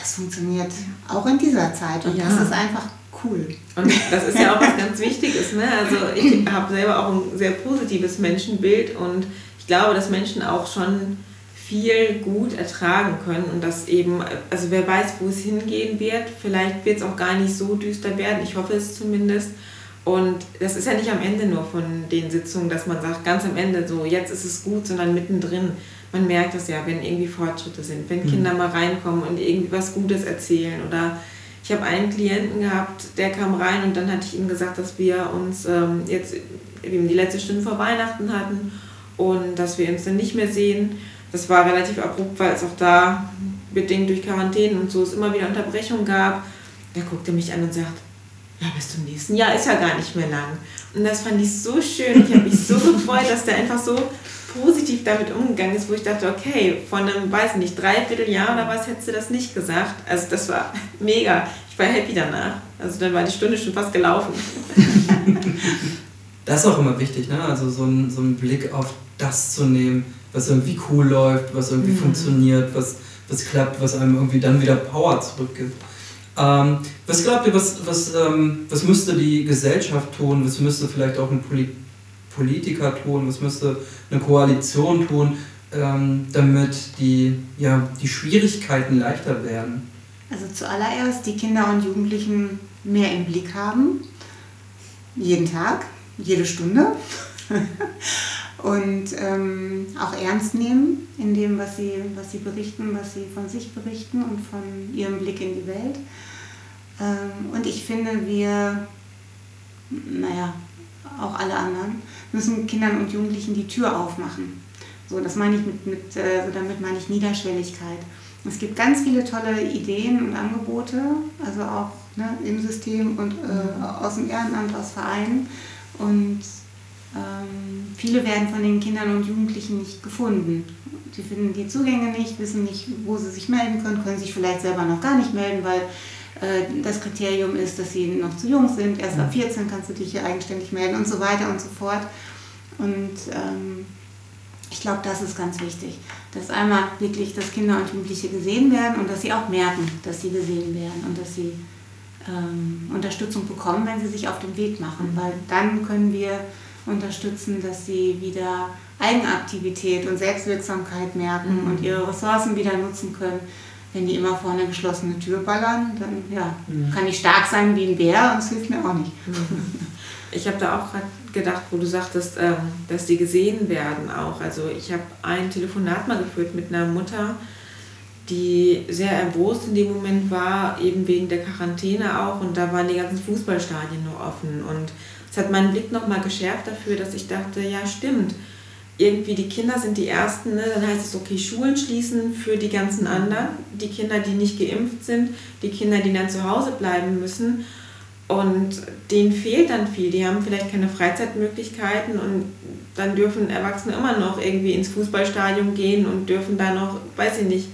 das funktioniert auch in dieser Zeit und ja. das ist einfach cool. Und das ist ja auch was ganz Wichtiges. Ne? Also ich habe selber auch ein sehr positives Menschenbild und ich glaube, dass Menschen auch schon viel gut ertragen können und dass eben, also wer weiß, wo es hingehen wird, vielleicht wird es auch gar nicht so düster werden, ich hoffe es zumindest. Und das ist ja nicht am Ende nur von den Sitzungen, dass man sagt, ganz am Ende so, jetzt ist es gut, sondern mittendrin man merkt das ja, wenn irgendwie Fortschritte sind, wenn mhm. Kinder mal reinkommen und irgendwie was Gutes erzählen. Oder ich habe einen Klienten gehabt, der kam rein und dann hatte ich ihm gesagt, dass wir uns ähm, jetzt eben die letzte Stunde vor Weihnachten hatten und dass wir uns dann nicht mehr sehen. Das war relativ abrupt, weil es auch da bedingt durch Quarantäne und so es immer wieder Unterbrechungen gab. Der guckte mich an und sagt, ja, bis zum nächsten Jahr ist ja gar nicht mehr lang. Und das fand ich so schön. Ich habe mich so gefreut, dass der einfach so positiv damit umgegangen ist, wo ich dachte, okay, von einem, weiß nicht, dreiviertel Jahr oder was hättest du das nicht gesagt. Also das war mega. Ich war happy danach. Also dann war die Stunde schon fast gelaufen. das ist auch immer wichtig, ne? Also so einen so Blick auf das zu nehmen, was irgendwie cool läuft, was irgendwie mhm. funktioniert, was, was klappt, was einem irgendwie dann wieder Power zurückgibt. Ähm, was glaubt ihr, was, was, ähm, was müsste die Gesellschaft tun, was müsste vielleicht auch ein Polit Politiker tun, was müsste eine Koalition tun, ähm, damit die, ja, die Schwierigkeiten leichter werden? Also zuallererst die Kinder und Jugendlichen mehr im Blick haben, jeden Tag, jede Stunde. und ähm, auch ernst nehmen in dem, was sie, was sie berichten, was sie von sich berichten und von ihrem Blick in die Welt. Ähm, und ich finde, wir, naja, auch alle anderen, müssen Kindern und Jugendlichen die Tür aufmachen. So, das meine ich mit, mit äh, damit meine ich Niederschwelligkeit. Es gibt ganz viele tolle Ideen und Angebote, also auch ne, im System und äh, aus dem Ehrenamt, aus Vereinen. Und ähm, viele werden von den Kindern und Jugendlichen nicht gefunden. Sie finden die Zugänge nicht, wissen nicht, wo sie sich melden können, können sich vielleicht selber noch gar nicht melden, weil das Kriterium ist, dass sie noch zu jung sind. Erst ab 14 kannst du dich hier eigenständig melden und so weiter und so fort. Und ähm, ich glaube, das ist ganz wichtig, dass einmal wirklich, dass Kinder und Jugendliche gesehen werden und dass sie auch merken, dass sie gesehen werden und dass sie ähm, Unterstützung bekommen, wenn sie sich auf den Weg machen, weil dann können wir unterstützen, dass sie wieder Eigenaktivität und Selbstwirksamkeit merken mhm. und ihre Ressourcen wieder nutzen können. Wenn die immer vor eine geschlossene Tür ballern, dann ja, mhm. kann ich stark sein wie ein Bär und es hilft mir auch nicht. Mhm. Ich habe da auch gerade gedacht, wo du sagtest, ähm, dass die gesehen werden auch. Also ich habe ein Telefonat mal geführt mit einer Mutter, die sehr erbost in dem Moment war, eben wegen der Quarantäne auch. Und da waren die ganzen Fußballstadien nur offen. Und es hat meinen Blick nochmal geschärft dafür, dass ich dachte, ja stimmt, irgendwie die Kinder sind die Ersten, ne? dann heißt es, okay, Schulen schließen für die ganzen anderen, die Kinder, die nicht geimpft sind, die Kinder, die dann zu Hause bleiben müssen. Und denen fehlt dann viel. Die haben vielleicht keine Freizeitmöglichkeiten und dann dürfen Erwachsene immer noch irgendwie ins Fußballstadion gehen und dürfen da noch, weiß ich nicht,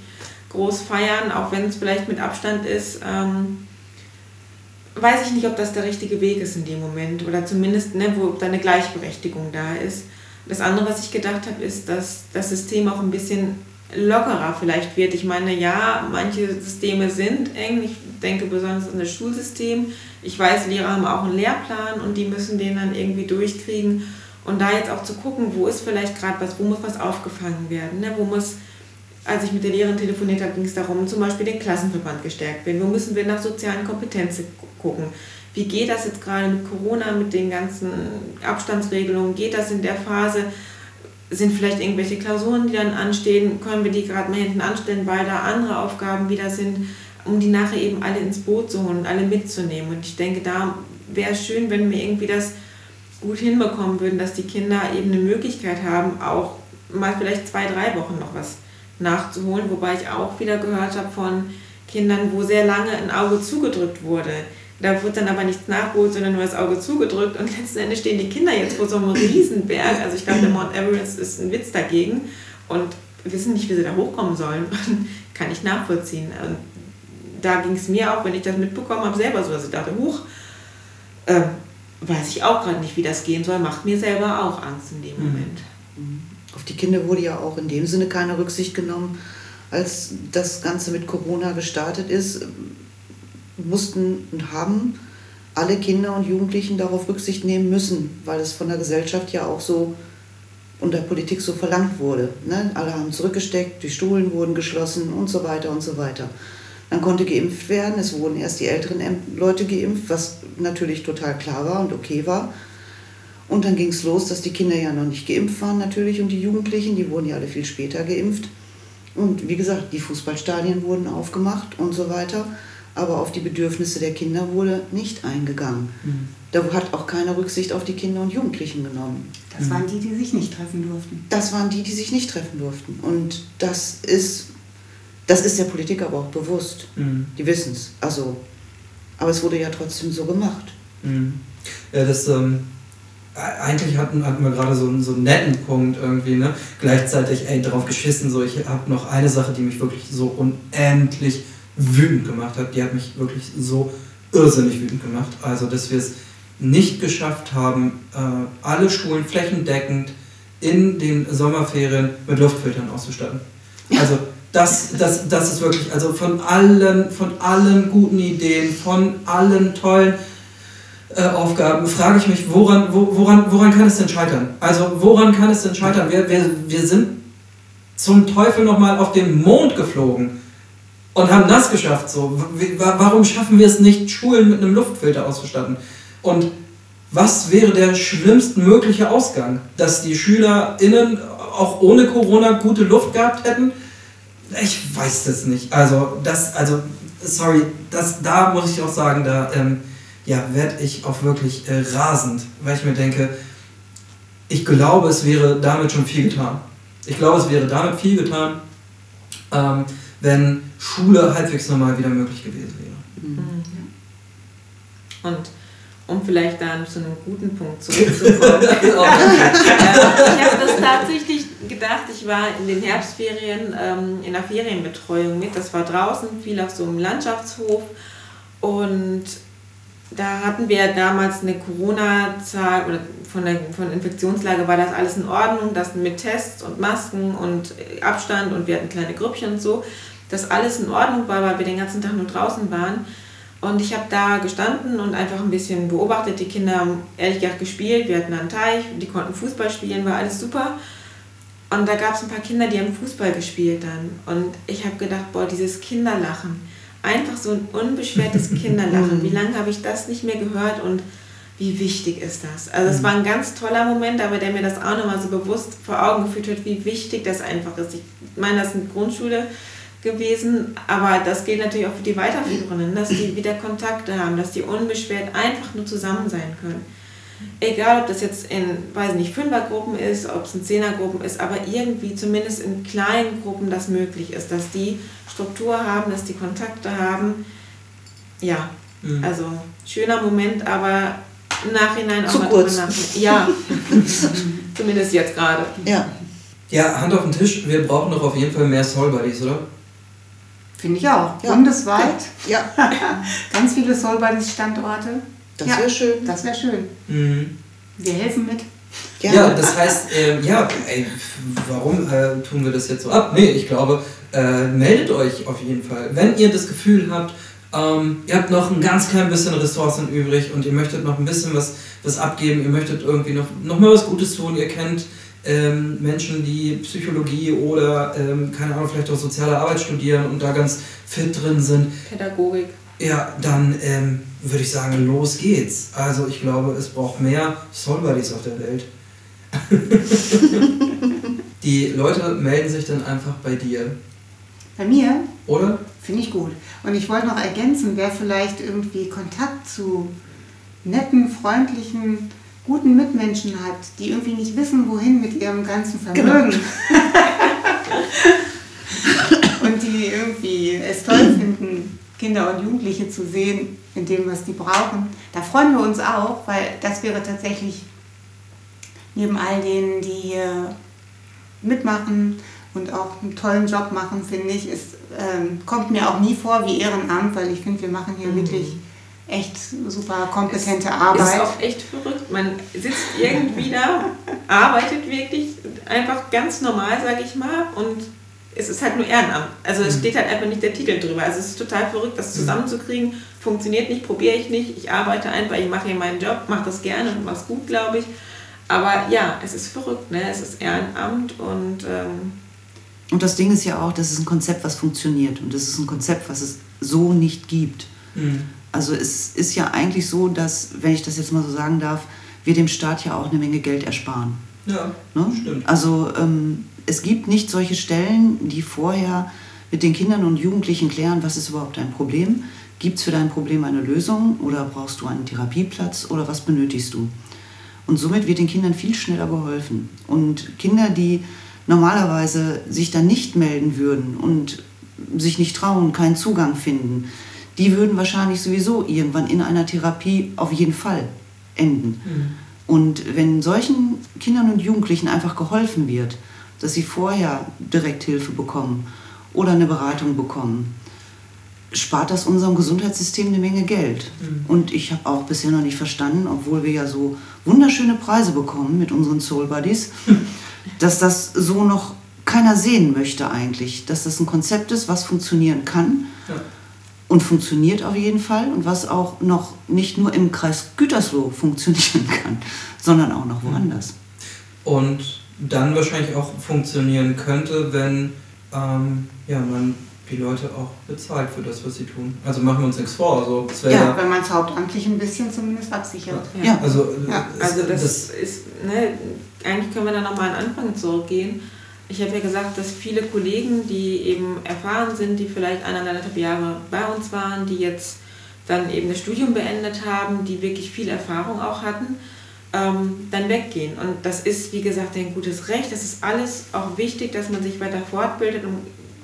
groß feiern, auch wenn es vielleicht mit Abstand ist. Ähm, weiß ich nicht, ob das der richtige Weg ist in dem Moment oder zumindest, ne, wo da eine Gleichberechtigung da ist. Das andere, was ich gedacht habe, ist, dass das System auch ein bisschen lockerer vielleicht wird. Ich meine, ja, manche Systeme sind eng. Ich denke besonders an das Schulsystem. Ich weiß, Lehrer haben auch einen Lehrplan und die müssen den dann irgendwie durchkriegen. Und da jetzt auch zu gucken, wo ist vielleicht gerade was, wo muss was aufgefangen werden, ne? wo muss als ich mit der Lehrerin telefoniert habe, ging es darum, zum Beispiel den Klassenverband gestärkt werden. Wo müssen wir nach sozialen Kompetenzen gucken? Wie geht das jetzt gerade mit Corona, mit den ganzen Abstandsregelungen? Geht das in der Phase? Sind vielleicht irgendwelche Klausuren, die dann anstehen? Können wir die gerade mal hinten anstellen, weil da andere Aufgaben wieder sind, um die nachher eben alle ins Boot zu holen und alle mitzunehmen? Und ich denke, da wäre es schön, wenn wir irgendwie das gut hinbekommen würden, dass die Kinder eben eine Möglichkeit haben, auch mal vielleicht zwei, drei Wochen noch was nachzuholen, wobei ich auch wieder gehört habe von Kindern, wo sehr lange ein Auge zugedrückt wurde. Da wird dann aber nichts nachgeholt, sondern nur das Auge zugedrückt und letzten Endes stehen die Kinder jetzt vor so einem Riesenberg. Also ich glaube, der Mount Everest ist ein Witz dagegen und wissen nicht, wie sie da hochkommen sollen. Kann ich nachvollziehen. Und da ging es mir auch, wenn ich das mitbekommen habe, selber so, dass ich dachte, huch, äh, weiß ich auch gerade nicht, wie das gehen soll, macht mir selber auch Angst in dem mhm. Moment. Mhm. Auf die Kinder wurde ja auch in dem Sinne keine Rücksicht genommen. Als das Ganze mit Corona gestartet ist, mussten und haben alle Kinder und Jugendlichen darauf Rücksicht nehmen müssen, weil es von der Gesellschaft ja auch so und der Politik so verlangt wurde. Ne? Alle haben zurückgesteckt, die Schulen wurden geschlossen und so weiter und so weiter. Dann konnte geimpft werden, es wurden erst die älteren Leute geimpft, was natürlich total klar war und okay war. Und dann ging es los, dass die Kinder ja noch nicht geimpft waren natürlich und die Jugendlichen, die wurden ja alle viel später geimpft. Und wie gesagt, die Fußballstadien wurden aufgemacht und so weiter. Aber auf die Bedürfnisse der Kinder wurde nicht eingegangen. Mhm. Da hat auch keine Rücksicht auf die Kinder und Jugendlichen genommen. Das waren die, die sich nicht treffen durften. Das waren die, die sich nicht treffen durften. Und das ist, das ist der Politik aber auch bewusst. Mhm. Die wissen es. Also, aber es wurde ja trotzdem so gemacht. Mhm. Ja, das ähm, eigentlich hatten, hatten wir gerade so, so einen netten Punkt irgendwie, ne? Gleichzeitig, ey, drauf geschissen, so, ich habe noch eine Sache, die mich wirklich so unendlich wütend gemacht hat. Die hat mich wirklich so irrsinnig wütend gemacht. Also, dass wir es nicht geschafft haben, äh, alle Schulen flächendeckend in den Sommerferien mit Luftfiltern auszustatten. Also, das, das, das ist wirklich, also von allen, von allen guten Ideen, von allen tollen äh, Aufgaben, frage ich mich, woran, wo, woran, woran kann es denn scheitern? Also woran kann es denn scheitern? Wir, wir, wir sind zum Teufel nochmal auf den Mond geflogen und haben das geschafft. So. Warum schaffen wir es nicht, Schulen mit einem Luftfilter auszustatten? Und was wäre der schlimmstmögliche Ausgang? Dass die SchülerInnen auch ohne Corona gute Luft gehabt hätten? Ich weiß das nicht. Also, das, also, sorry, das, da muss ich auch sagen, da, ähm, ja, werde ich auch wirklich äh, rasend, weil ich mir denke, ich glaube, es wäre damit schon viel getan. Ich glaube, es wäre damit viel getan, ähm, wenn Schule halbwegs normal wieder möglich gewesen wäre. Mhm. Und um vielleicht dann zu einem guten Punkt zurückzukommen. äh, ich habe das tatsächlich gedacht, ich war in den Herbstferien ähm, in der Ferienbetreuung mit. Das war draußen, viel auf so einem Landschaftshof. Und da hatten wir damals eine Corona-Zahl oder von der von Infektionslage war das alles in Ordnung, das mit Tests und Masken und Abstand und wir hatten kleine Grüppchen und so, dass alles in Ordnung war, weil wir den ganzen Tag nur draußen waren. Und ich habe da gestanden und einfach ein bisschen beobachtet. Die Kinder haben ehrlich gesagt gespielt. Wir hatten einen Teich, die konnten Fußball spielen, war alles super. Und da gab es ein paar Kinder, die haben Fußball gespielt dann. Und ich habe gedacht, boah, dieses Kinderlachen. Einfach so ein unbeschwertes Kinderlachen. Wie lange habe ich das nicht mehr gehört und wie wichtig ist das? Also es mhm. war ein ganz toller Moment, aber der mir das auch nochmal so bewusst vor Augen geführt hat, wie wichtig das einfach ist. Ich meine, das ist eine Grundschule gewesen, aber das gilt natürlich auch für die Weiterführenden, dass die wieder Kontakte haben, dass die unbeschwert einfach nur zusammen sein können. Egal, ob das jetzt in, weiß nicht, Fünfergruppen ist, ob es in Zehnergruppen ist, aber irgendwie zumindest in kleinen Gruppen das möglich ist, dass die Struktur haben, dass die Kontakte haben. Ja, mhm. also schöner Moment, aber im Nachhinein auch Zu mal kurz. Ja, zumindest jetzt gerade. Ja. Ja, Hand auf den Tisch, wir brauchen doch auf jeden Fall mehr Soul Buddies, oder? Finde ich auch. Ja. Bundesweit. Ja. Ganz viele Soul Buddies Standorte. Das Ja. wäre schön. Das wäre schön. Mhm. Wir helfen mit. Gerne. Ja, das heißt, ähm, ja, ey, warum äh, tun wir das jetzt so ab? Nee, ich glaube, äh, meldet euch auf jeden Fall. Wenn ihr das Gefühl habt, ähm, ihr habt noch ein ganz klein bisschen Ressourcen übrig und ihr möchtet noch ein bisschen was, was abgeben, ihr möchtet irgendwie noch, noch mal was Gutes tun, ihr kennt ähm, Menschen, die Psychologie oder, ähm, keine Ahnung, vielleicht auch soziale Arbeit studieren und da ganz fit drin sind, Pädagogik. Ja, dann ähm, würde ich sagen, los geht's. Also ich glaube, es braucht mehr Soul Buddies auf der Welt. Die Leute melden sich dann einfach bei dir, Bei mir oder? finde ich gut. Und ich wollte noch ergänzen, wer vielleicht irgendwie Kontakt zu netten, freundlichen, guten Mitmenschen hat, die irgendwie nicht wissen, wohin mit ihrem ganzen Vermögen. und die irgendwie es toll finden, Kinder und Jugendliche zu sehen in dem, was die brauchen. Da freuen wir uns auch, weil das wäre tatsächlich neben all denen, die hier mitmachen und auch einen tollen Job machen, finde ich. Es ähm, kommt mir auch nie vor wie Ehrenamt, weil ich finde, wir machen hier Mhm. wirklich echt super kompetente Ist Arbeit. auch echt verrückt. Man sitzt irgendwie da, arbeitet wirklich einfach ganz normal, sage ich mal, und es ist halt nur Ehrenamt. Also es Mhm. steht halt einfach nicht der Titel drüber. Also es ist total verrückt, das Mhm. zusammenzukriegen. Funktioniert nicht, probiere ich nicht. Ich arbeite einfach, ich mache hier meinen Job, mache das gerne und mache es gut, glaube ich. Aber ja, es ist verrückt, ne? Es ist Ehrenamt und ähm, Und das Ding ist ja auch, das ist ein Konzept, was funktioniert. Und das ist ein Konzept, was es so nicht gibt. Mhm. Also es ist ja eigentlich so, dass, wenn ich das jetzt mal so sagen darf, wir dem Staat ja auch eine Menge Geld ersparen. Ja, Ne? stimmt. Also ähm, es gibt nicht solche Stellen, die vorher mit den Kindern und Jugendlichen klären, was ist überhaupt dein Problem? Gibt es für dein Problem eine Lösung oder brauchst du einen Therapieplatz oder was benötigst du? Und somit wird den Kindern viel schneller geholfen. Und Kinder, die normalerweise sich dann nicht melden würden und sich nicht trauen, keinen Zugang finden, die würden wahrscheinlich sowieso irgendwann in einer Therapie auf jeden Fall enden. Mhm. Und wenn solchen Kindern und Jugendlichen einfach geholfen wird, dass sie vorher direkt Hilfe bekommen oder eine Beratung bekommen, spart das unserem Gesundheitssystem eine Menge Geld. Mhm. Und ich habe auch bisher noch nicht verstanden, obwohl wir ja so wunderschöne Preise bekommen mit unseren Soul Buddies, dass das so noch keiner sehen möchte eigentlich. Dass das ein Konzept ist, was funktionieren kann Ja. und funktioniert auf jeden Fall und was auch noch nicht nur im Kreis Gütersloh funktionieren kann, sondern auch noch woanders. Und dann wahrscheinlich auch funktionieren könnte, wenn ähm, ja, man die Leute auch bezahlt für das, was sie tun. Also machen wir uns nichts vor. Also, das Ja, ja, wenn man es hauptamtlich ein bisschen zumindest absichert. Ja. also, Ja, es- Also das, ist, ne, eigentlich können wir da nochmal an den Anfang zurückgehen. Ich habe ja gesagt, dass viele Kollegen, die eben erfahren sind, die vielleicht eineinhalb Jahre bei uns waren, die jetzt dann eben das Studium beendet haben, die wirklich viel Erfahrung auch hatten, ähm, dann weggehen. Und das ist, wie gesagt, ein gutes Recht. Das ist alles auch wichtig, dass man sich weiter fortbildet. Und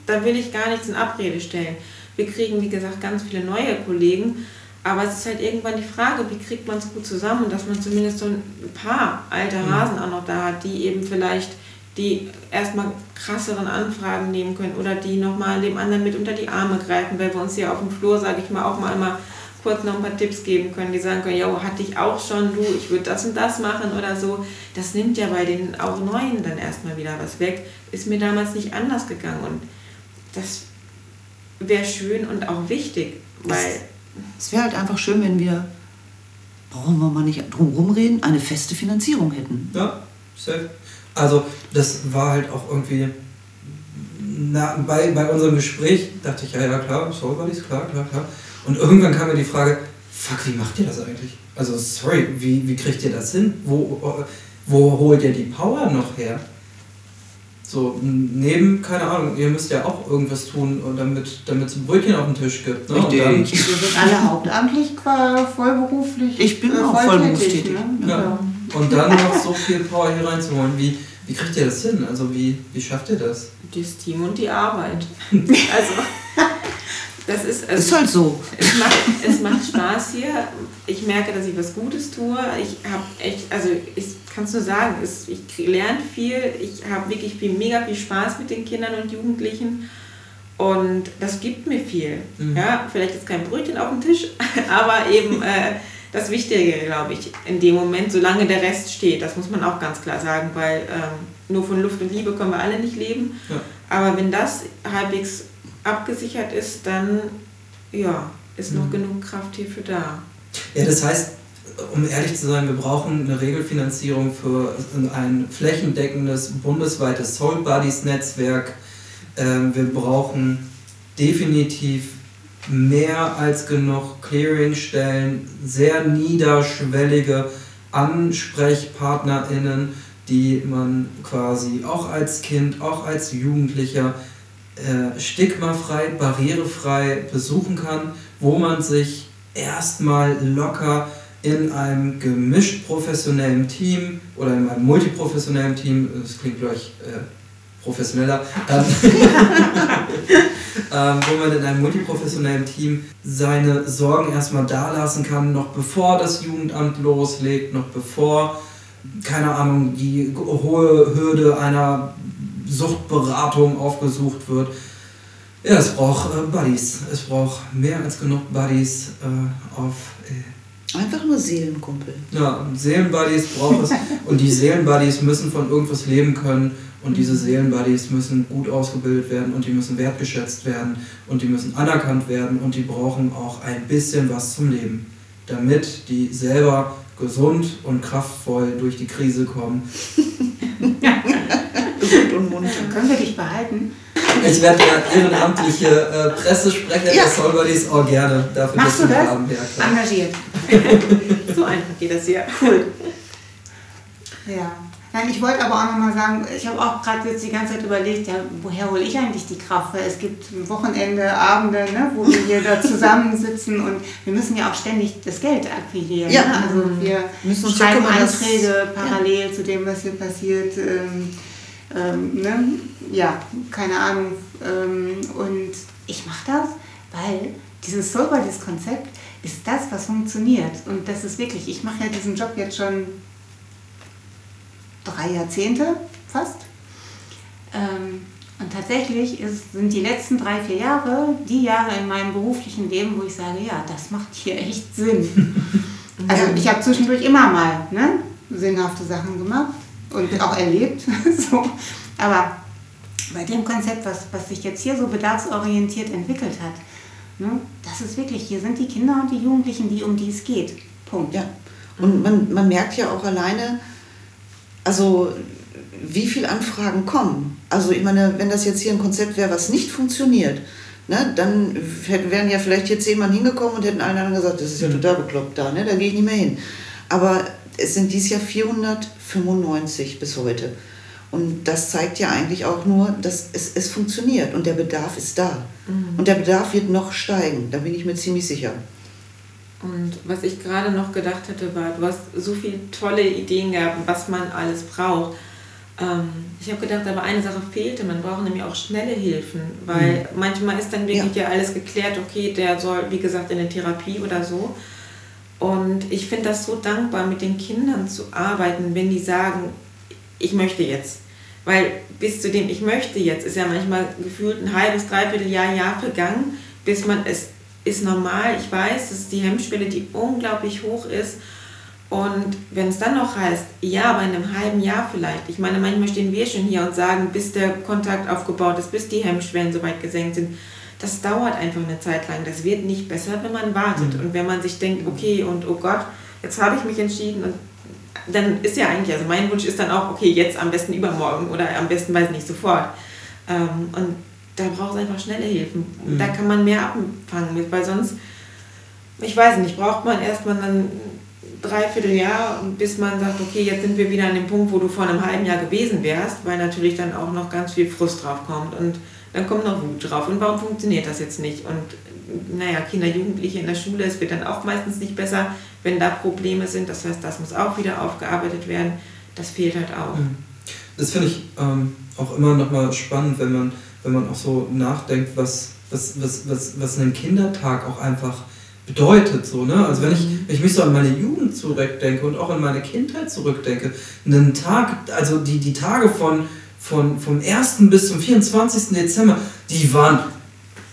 da will ich gar nichts in Abrede stellen. Wir kriegen, wie gesagt, ganz viele neue Kollegen. Aber es ist halt irgendwann die Frage, wie kriegt man es gut zusammen, dass man zumindest so ein paar alte Hasen auch noch da hat, die eben vielleicht die erstmal krasseren Anfragen nehmen können oder die nochmal dem anderen mit unter die Arme greifen, weil wir uns ja auf dem Flur, sage ich mal, auch mal immer kurz noch ein paar Tipps geben können, die sagen können, ja, hatte ich auch schon, du, ich würde das und das machen oder so. Das nimmt ja bei den auch Neuen dann erstmal wieder was weg. Ist mir damals nicht anders gegangen und das wäre schön und auch wichtig, weil es wäre halt einfach schön, wenn wir, brauchen wir mal nicht drum rumreden, eine feste Finanzierung hätten. Ja, safe. Also das war halt auch irgendwie, na, bei, bei unserem Gespräch dachte ich, ja, ja, klar, Buddies, klar, klar, klar. Und irgendwann kam mir die Frage, fuck, wie macht ihr das eigentlich? Also sorry, wie, wie kriegt ihr das hin? Wo, wo holt ihr die Power noch her? So, neben, keine Ahnung, ihr müsst ja auch irgendwas tun, damit, damit es ein Brötchen auf den Tisch gibt. Ne? Richtig. Und Wir sind alle hauptamtlich qua- vollberuflich. Ich bin auch voll vollberufstätig. tätig, Ne? Ja. Ja. dann, und dann noch so viel Power hier reinzuholen. Wie, wie kriegt ihr das hin? Also wie, wie schafft ihr das? Das Team und die Arbeit. Also, das ist. Also, Ist halt so. es, macht, es macht Spaß hier. Ich merke, dass ich was Gutes tue. Ich habe echt, also ich kann es nur sagen, es, ich lerne viel. Ich habe wirklich viel, mega viel Spaß mit den Kindern und Jugendlichen. Und das gibt mir viel. Mhm. Ja, vielleicht ist kein Brötchen auf dem Tisch, aber eben äh, das Wichtige, glaube ich, in dem Moment, solange der Rest steht. Das muss man auch ganz klar sagen, weil ähm, nur von Luft und Liebe können wir alle nicht leben. Ja. Aber wenn das halbwegs abgesichert ist, dann ja, ist noch Mhm. genug Kraft hierfür da. Ja, das heißt, um ehrlich zu sein, wir brauchen eine Regelfinanzierung für ein flächendeckendes bundesweites Soul Buddies Netzwerk. Ähm, wir brauchen definitiv mehr als genug Clearingstellen, sehr niederschwellige AnsprechpartnerInnen, die man quasi auch als Kind, auch als Jugendlicher äh, stigmafrei, barrierefrei besuchen kann, wo man sich erstmal locker in einem gemischt professionellen Team oder in einem multiprofessionellen Team, das klingt gleich äh, professioneller, ähm, ähm, wo man in einem multiprofessionellen Team seine Sorgen erstmal da lassen kann, noch bevor das Jugendamt loslegt, noch bevor, keine Ahnung, die hohe Hürde einer Suchtberatung aufgesucht wird. Ja, es braucht äh, Buddies. Es braucht mehr als genug Buddies äh, auf. Äh, Einfach nur Seelenkumpel. ja, Seelenbuddies braucht es. und die Seelenbuddies müssen von irgendwas leben können. Und diese Seelenbuddies müssen gut ausgebildet werden und die müssen wertgeschätzt werden und die müssen anerkannt werden und die brauchen auch ein bisschen was zum Leben, damit die selber gesund und kraftvoll durch die Krise kommen. Und. Dann können wir dich behalten. Ich werde der ehrenamtliche äh, Pressesprecher Ja. der Soul Buddies auch gerne dafür, Machst du das? haben. Ja. Engagiert. So einfach geht das hier. Cool. Ja. Nein, ich wollte aber auch nochmal sagen, ich habe auch gerade jetzt die ganze Zeit überlegt, ja, woher hole ich eigentlich die Kraft? Weil es gibt Wochenende, Abende, ne, wo wir hier da zusammensitzen und wir müssen ja auch ständig das Geld akquirieren. Ja. Ne? Also wir Müssen uns schreiben ja Anträge parallel zu dem, was hier passiert. Ähm, ähm, ne? Ja, keine Ahnung. Ähm, und ich mache das, weil dieses Soul Buddies Konzept ist das, was funktioniert. Und das ist wirklich, ich mache ja diesen Job jetzt schon drei Jahrzehnte fast. Ähm, und tatsächlich ist, sind die letzten drei, vier Jahre die Jahre in meinem beruflichen Leben, wo ich sage, ja, das macht hier echt Sinn. Also ich habe zwischendurch immer mal ne, sinnhafte Sachen gemacht und auch erlebt. so. Aber bei dem Konzept, was, was sich jetzt hier so bedarfsorientiert entwickelt hat, ne, das ist wirklich, hier sind die Kinder und die Jugendlichen, die um die es geht. Punkt. Ja. Und man, man merkt ja auch alleine, also wie viele Anfragen kommen. Also ich meine, wenn das jetzt hier ein Konzept wäre, was nicht funktioniert, ne, dann hätten, wären ja vielleicht hier zehn Mann hingekommen und hätten allen anderen gesagt, das ist ja total bekloppt da, ne, da gehe ich nicht mehr hin. Aber es sind dieses Jahr 495 bis heute. Und das zeigt ja eigentlich auch nur, dass es, es funktioniert und der Bedarf ist da. Und der Bedarf wird noch steigen, da bin ich mir ziemlich sicher. Und was ich gerade noch gedacht hatte, war, du hast so viele tolle Ideen gehabt, was man alles braucht. Ähm, ich habe gedacht, aber eine Sache fehlte, man braucht nämlich auch schnelle Hilfen, weil manchmal ist dann wirklich ja. alles geklärt, okay, der soll, wie gesagt, in eine Therapie oder so. Und ich finde das so dankbar, mit den Kindern zu arbeiten, wenn die sagen, ich möchte jetzt. Weil bis zu dem Ich möchte jetzt ist ja manchmal gefühlt ein halbes, dreiviertel Jahr, Jahr vergangen, bis man es ist normal. Ich weiß, das ist die Hemmschwelle, die unglaublich hoch ist. Und wenn es dann noch heißt, ja, aber in einem halben Jahr vielleicht. Ich meine, manchmal stehen wir schon hier und sagen, bis der Kontakt aufgebaut ist, bis die Hemmschwellen so weit gesenkt sind, das dauert einfach eine Zeit lang. Das wird nicht besser, wenn man wartet. Mhm. Und wenn man sich denkt, okay, und oh Gott, jetzt habe ich mich entschieden und dann ist ja eigentlich, also mein Wunsch ist dann auch, okay, jetzt am besten übermorgen oder am besten weiß nicht sofort. Ähm, und da braucht es einfach schnelle Hilfen. Mhm. Da kann man mehr abfangen mit, weil sonst, ich weiß nicht, braucht man erstmal dann dreiviertel Jahr, bis man sagt, okay, jetzt sind wir wieder an dem Punkt, wo du vor einem halben Jahr gewesen wärst, weil natürlich dann auch noch ganz viel Frust drauf kommt und dann kommt noch Wut drauf. Und warum funktioniert das jetzt nicht? Und naja, Kinder, Jugendliche in der Schule, es wird dann auch meistens nicht besser, wenn da Probleme sind. Das heißt, das muss auch wieder aufgearbeitet werden. Das fehlt halt auch. Mhm. Das finde ich ähm, auch immer nochmal spannend, wenn man, wenn man auch so nachdenkt, was, was, was, was, was ein Kindertag auch einfach bedeutet. So, ne? Also wenn ich, mhm. wenn ich mich so an meine Jugend zurückdenke und auch an meine Kindheit zurückdenke, einen Tag, also die, die Tage von, von, vom 1. bis zum 24. Dezember, die waren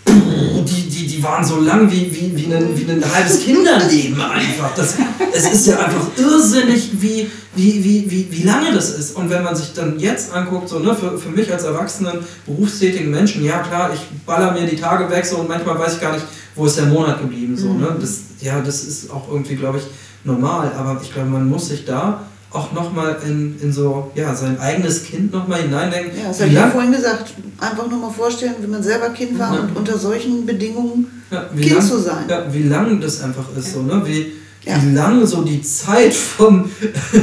die, die, die waren so lang wie, wie, wie, ein, wie ein halbes Kinderleben einfach. Das, es ist ja einfach irrsinnig, wie, wie, wie, wie, wie lange das ist. Und wenn man sich dann jetzt anguckt, so, ne, für, für mich als erwachsenen, berufstätigen Menschen, ja klar, ich baller mir die Tage weg so und manchmal weiß ich gar nicht, wo ist der Monat geblieben. So, ne? Mhm. das, ja, das ist auch irgendwie, glaube ich, normal. Aber ich glaube, man muss sich da auch nochmal in, in so, ja, sein eigenes Kind nochmal hineindenken. Ja, das habe ich ja vorhin gesagt. Einfach nur mal vorstellen, wenn man selber Kind war ja. und unter solchen Bedingungen ja, Kind lang, zu sein. Ja, wie lang das einfach ist, so, ne? Wie, ja. wie lang so die Zeit von,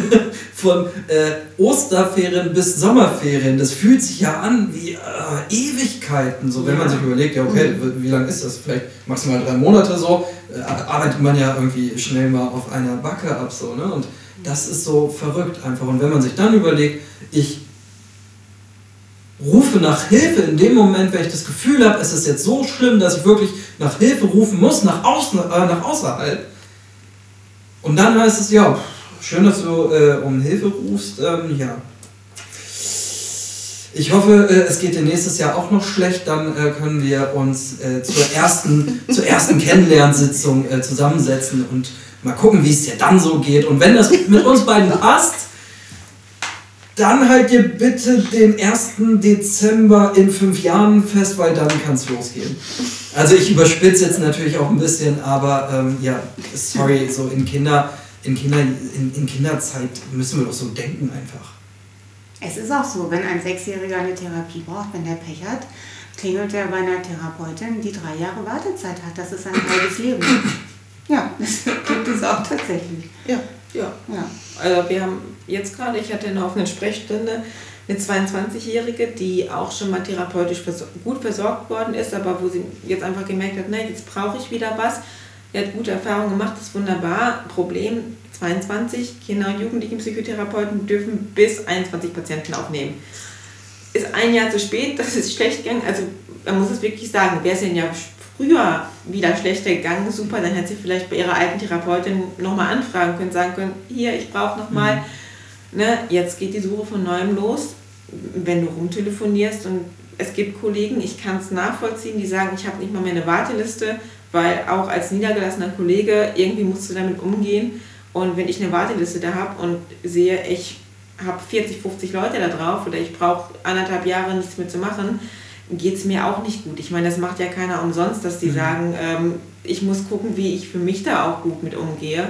von äh, Osterferien bis Sommerferien, das fühlt sich ja an wie äh, Ewigkeiten, so wenn ja. man sich überlegt, ja okay, mhm. wie lang ist das? Vielleicht maximal drei Monate so, äh, arbeitet man ja irgendwie schnell mal auf einer Backe ab, so, ne? Und das ist so verrückt einfach. Und wenn man sich dann überlegt, ich rufe nach Hilfe in dem Moment, wenn ich das Gefühl habe, es ist jetzt so schlimm, dass ich wirklich nach Hilfe rufen muss, nach, außen, äh, nach außerhalb. Und dann heißt es, ja, schön, dass du äh, um Hilfe rufst. Ähm, ja. Ich hoffe, äh, es geht dir nächstes Jahr auch noch schlecht. Dann äh, können wir uns äh, zur ersten, zur ersten Kennenlernsitzung äh, zusammensetzen und Mal gucken, wie es dir dann so geht. Und wenn das mit uns beiden passt, dann halt dir bitte den 1. Dezember in fünf Jahren fest, weil dann kann es losgehen. Also ich überspitze jetzt natürlich auch ein bisschen, aber ähm, ja, sorry, so in Kinder, in Kinder, in, in Kinderzeit müssen wir doch so denken einfach. Es ist auch so, wenn ein Sechsjähriger eine Therapie braucht, wenn der Pech hat, klingelt er bei einer Therapeutin, die drei Jahre Wartezeit hat. Das ist ein halbes Leben. Ja, das gibt es auch tatsächlich. Ja. Ja. ja. Also wir haben jetzt gerade, ich hatte eine offene Sprechstunde, eine 22-Jährige, die auch schon mal therapeutisch gut versorgt worden ist, aber wo sie jetzt einfach gemerkt hat, ne, jetzt brauche ich wieder was. Sie hat gute Erfahrungen gemacht, das ist wunderbar. Problem, 22 Kinder- und Jugendlichen-Psychotherapeuten dürfen bis 21 Patienten aufnehmen. Ist ein Jahr zu spät, das ist schlecht gegangen. Also man muss es wirklich sagen, wäre es ein Jahr früher wieder schlechter gegangen, super, dann hätte sie vielleicht bei ihrer alten Therapeutin nochmal anfragen können, sagen können, hier, ich brauche nochmal, mhm. ne, jetzt geht die Suche von neuem los, wenn du rumtelefonierst und es gibt Kollegen, ich kann es nachvollziehen, die sagen, ich habe nicht mal mehr eine Warteliste, weil auch als niedergelassener Kollege irgendwie musst du damit umgehen und wenn ich eine Warteliste da habe und sehe, ich habe 40, 50 Leute da drauf oder ich brauche anderthalb Jahre nichts mehr zu machen, geht es mir auch nicht gut. Ich meine, das macht ja keiner umsonst, dass die mhm. sagen, ähm, ich muss gucken, wie ich für mich da auch gut mit umgehe.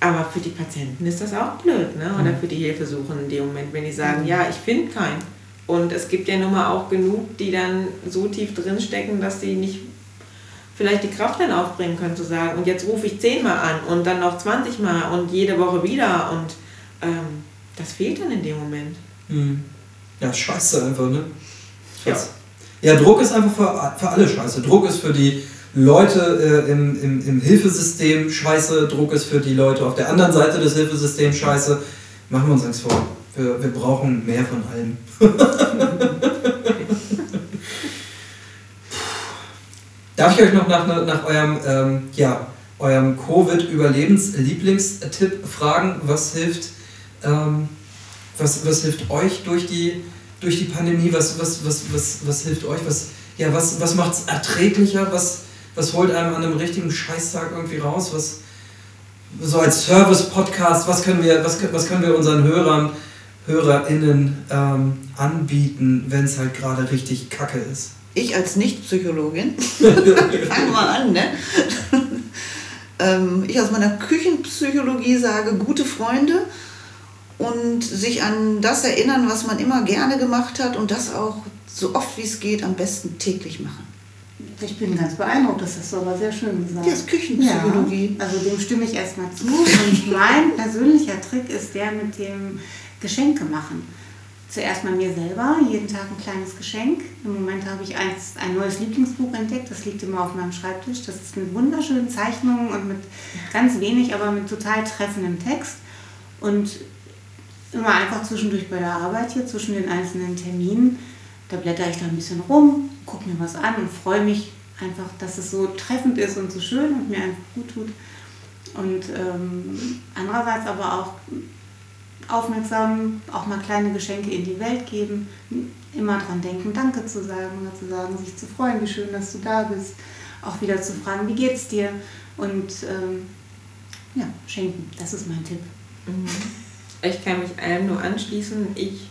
Aber für die Patienten ist das auch blöd, ne? oder mhm. für die Hilfesuchenden in dem Moment, wenn die sagen, mhm. ja, ich finde keinen. Und es gibt ja nun mal auch genug, die dann so tief drinstecken, dass sie nicht vielleicht die Kraft dann aufbringen können, zu sagen, und jetzt rufe ich zehnmal an und dann noch 20 Mal und jede Woche wieder. Und ähm, das fehlt dann in dem Moment. Mhm. Ja, scheiße einfach, ne? Ja. Ja, Druck ist einfach für, für alle scheiße. Druck ist für die Leute äh, im, im, im Hilfesystem scheiße, Druck ist für die Leute auf der anderen Seite des Hilfesystems scheiße. Machen wir uns nichts vor. Wir, wir brauchen mehr von allem. Darf ich euch noch nach, nach eurem, ähm, ja, eurem Covid-Überlebenslieblingstipp fragen? Was hilft, ähm, was, was hilft euch durch die durch die Pandemie? Was, was, was, was, was hilft euch? Was, ja, was, was macht es erträglicher? Was, was holt einem an einem richtigen Scheißtag irgendwie raus? Was, so als Service-Podcast, was können wir, was, was können wir unseren Hörern, HörerInnen ähm, anbieten, wenn es halt gerade richtig kacke ist? ich als Nicht-Psychologin, fangen wir an, ne? ähm, ich aus meiner Küchenpsychologie sage, gute Freunde und sich an das erinnern, was man immer gerne gemacht hat und das auch so oft wie es geht am besten täglich machen. Ich bin ganz beeindruckt, das hast du aber sehr schön gesagt. Ja, das ist Küchenpsychologie. Ja, also dem stimme ich erstmal zu. Und mein persönlicher Trick ist der mit dem Geschenke machen. Zuerst mal mir selber, jeden Tag ein kleines Geschenk. Im Moment habe ich eins, ein neues Lieblingsbuch entdeckt, das liegt immer auf meinem Schreibtisch. Das ist mit wunderschönen Zeichnungen und mit ganz wenig, aber mit total treffendem Text. Und immer einfach zwischendurch bei der Arbeit hier, zwischen den einzelnen Terminen, da blätter ich da ein bisschen rum, gucke mir was an und freue mich einfach, dass es so treffend ist und so schön und mir einfach gut tut. Und ähm, andererseits aber auch aufmerksam, auch mal kleine Geschenke in die Welt geben, immer dran denken, Danke zu sagen, mal zu sagen, sich zu freuen, wie schön, dass du da bist, auch wieder zu fragen, wie geht's dir und ähm, ja, schenken, das ist mein Tipp. Mhm. Ich kann mich allem nur anschließen. Ich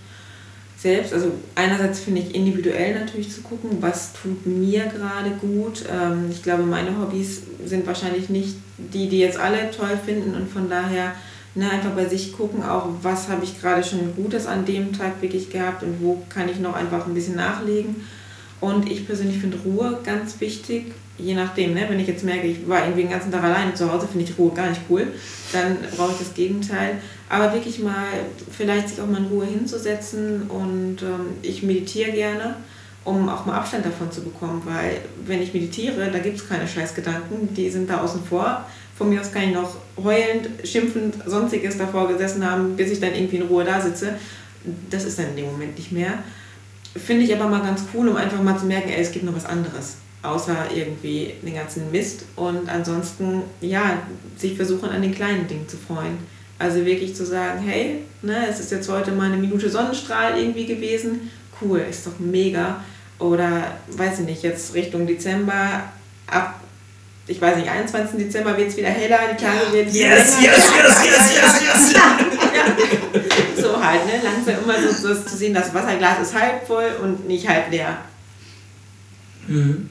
selbst, also einerseits finde ich individuell natürlich zu gucken, was tut mir gerade gut. Ähm, ich glaube, meine Hobbys sind wahrscheinlich nicht die, die jetzt alle toll finden und von daher ne, einfach bei sich gucken, auch was habe ich gerade schon Gutes an dem Tag wirklich gehabt und wo kann ich noch einfach ein bisschen nachlegen. Und ich persönlich finde Ruhe ganz wichtig, je nachdem, ne? wenn ich jetzt merke, ich war irgendwie den ganzen Tag alleine zu Hause, finde ich Ruhe gar nicht cool, dann brauche ich das Gegenteil. Aber wirklich mal vielleicht sich auch mal in Ruhe hinzusetzen und ähm, ich meditiere gerne, um auch mal Abstand davon zu bekommen, weil wenn ich meditiere, da gibt es keine Scheißgedanken, die sind da außen vor. Von mir aus kann ich noch heulend, schimpfend, sonstiges davor gesessen haben, bis ich dann irgendwie in Ruhe da sitze. Das ist dann in dem Moment nicht mehr. Finde ich aber mal ganz cool, um einfach mal zu merken, ey, es gibt noch was anderes außer irgendwie den ganzen Mist. Und ansonsten, ja, sich versuchen an den kleinen Dingen zu freuen. Also wirklich zu sagen, hey, ne, es ist jetzt heute mal eine Minute Sonnenstrahl irgendwie gewesen. Cool, ist doch mega. Oder, weiß ich nicht, jetzt Richtung Dezember, ab, ich weiß nicht, 21. Dezember wird es wieder heller, die Tage werden yes, yes, yes, yes, yes, yes, yes. So halt, ne, langsam immer so, so zu sehen, das Wasserglas ist halb voll und nicht halb leer. Mhm.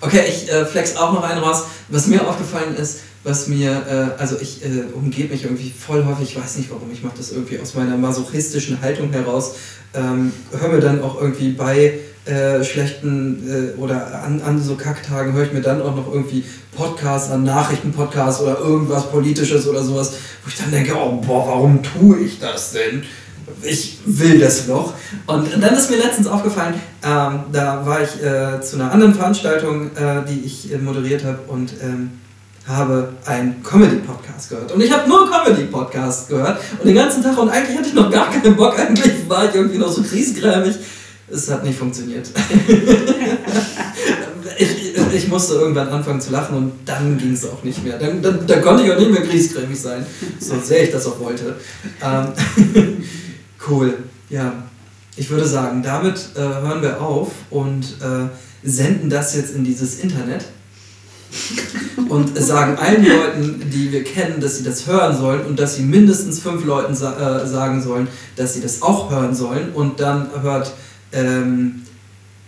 Okay, ich äh, flex auch noch einen raus. Was mir aufgefallen ist, was mir, äh, also ich äh, umgebe mich irgendwie voll häufig, ich weiß nicht warum, ich mache das irgendwie aus meiner masochistischen Haltung heraus, ähm, höre mir dann auch irgendwie bei äh, schlechten äh, oder an, an so Kacktagen höre ich mir dann auch noch irgendwie Podcasts an, Nachrichtenpodcasts oder irgendwas Politisches oder sowas, wo ich dann denke, oh boah, warum tue ich das denn? ich will das noch. Und dann ist mir letztens aufgefallen, ähm, da war ich äh, zu einer anderen Veranstaltung, äh, die ich äh, moderiert habe und ähm, habe einen Comedy-Podcast gehört. Und ich habe nur Comedy-Podcast gehört und den ganzen Tag und eigentlich hatte ich noch gar keinen Bock, eigentlich war ich irgendwie noch so kriesgrämig. Es hat nicht funktioniert. ich, ich musste irgendwann anfangen zu lachen und dann ging es auch nicht mehr. Dann, dann, dann konnte ich auch nicht mehr griesgrämig sein, so sehr ich das auch wollte. Ähm Cool, ja. Ich würde sagen, damit äh, hören wir auf und äh, senden das jetzt in dieses Internet und sagen allen Leuten, die wir kennen, dass sie das hören sollen und dass sie mindestens fünf Leuten sa äh, sagen sollen, dass sie das auch hören sollen. Und dann hört, ähm,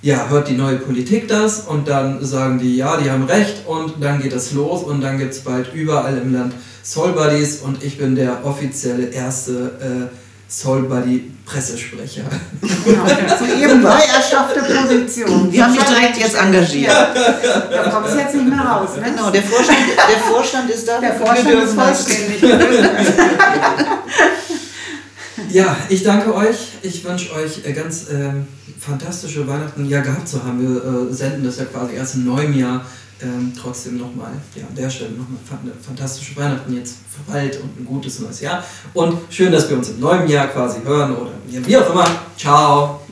ja, hört die neue Politik das und dann sagen die, ja, die haben recht und dann geht das los und dann gibt es bald überall im Land Soul Buddies und ich bin der offizielle erste äh, Soul Buddy Pressesprecher. Genau, ihrem neu erschaffte Position. Wir haben mich direkt jetzt engagiert. Ja. Da kommt es jetzt nicht mehr raus. Ne? Genau, der Vorstand, der Vorstand ist da. Der Vorstand ist vollständig. ja, ich danke euch. Ich wünsche euch äh, ganz ähm, fantastische Weihnachten ja gehabt zu haben. Wir äh, senden das ja quasi erst im neuen Jahr ähm, trotzdem nochmal ja, an der Stelle nochmal eine fantastische Weihnachten jetzt für bald und ein gutes neues Jahr. Und schön, dass wir uns im neuen Jahr quasi hören oder wie auch immer. Ciao.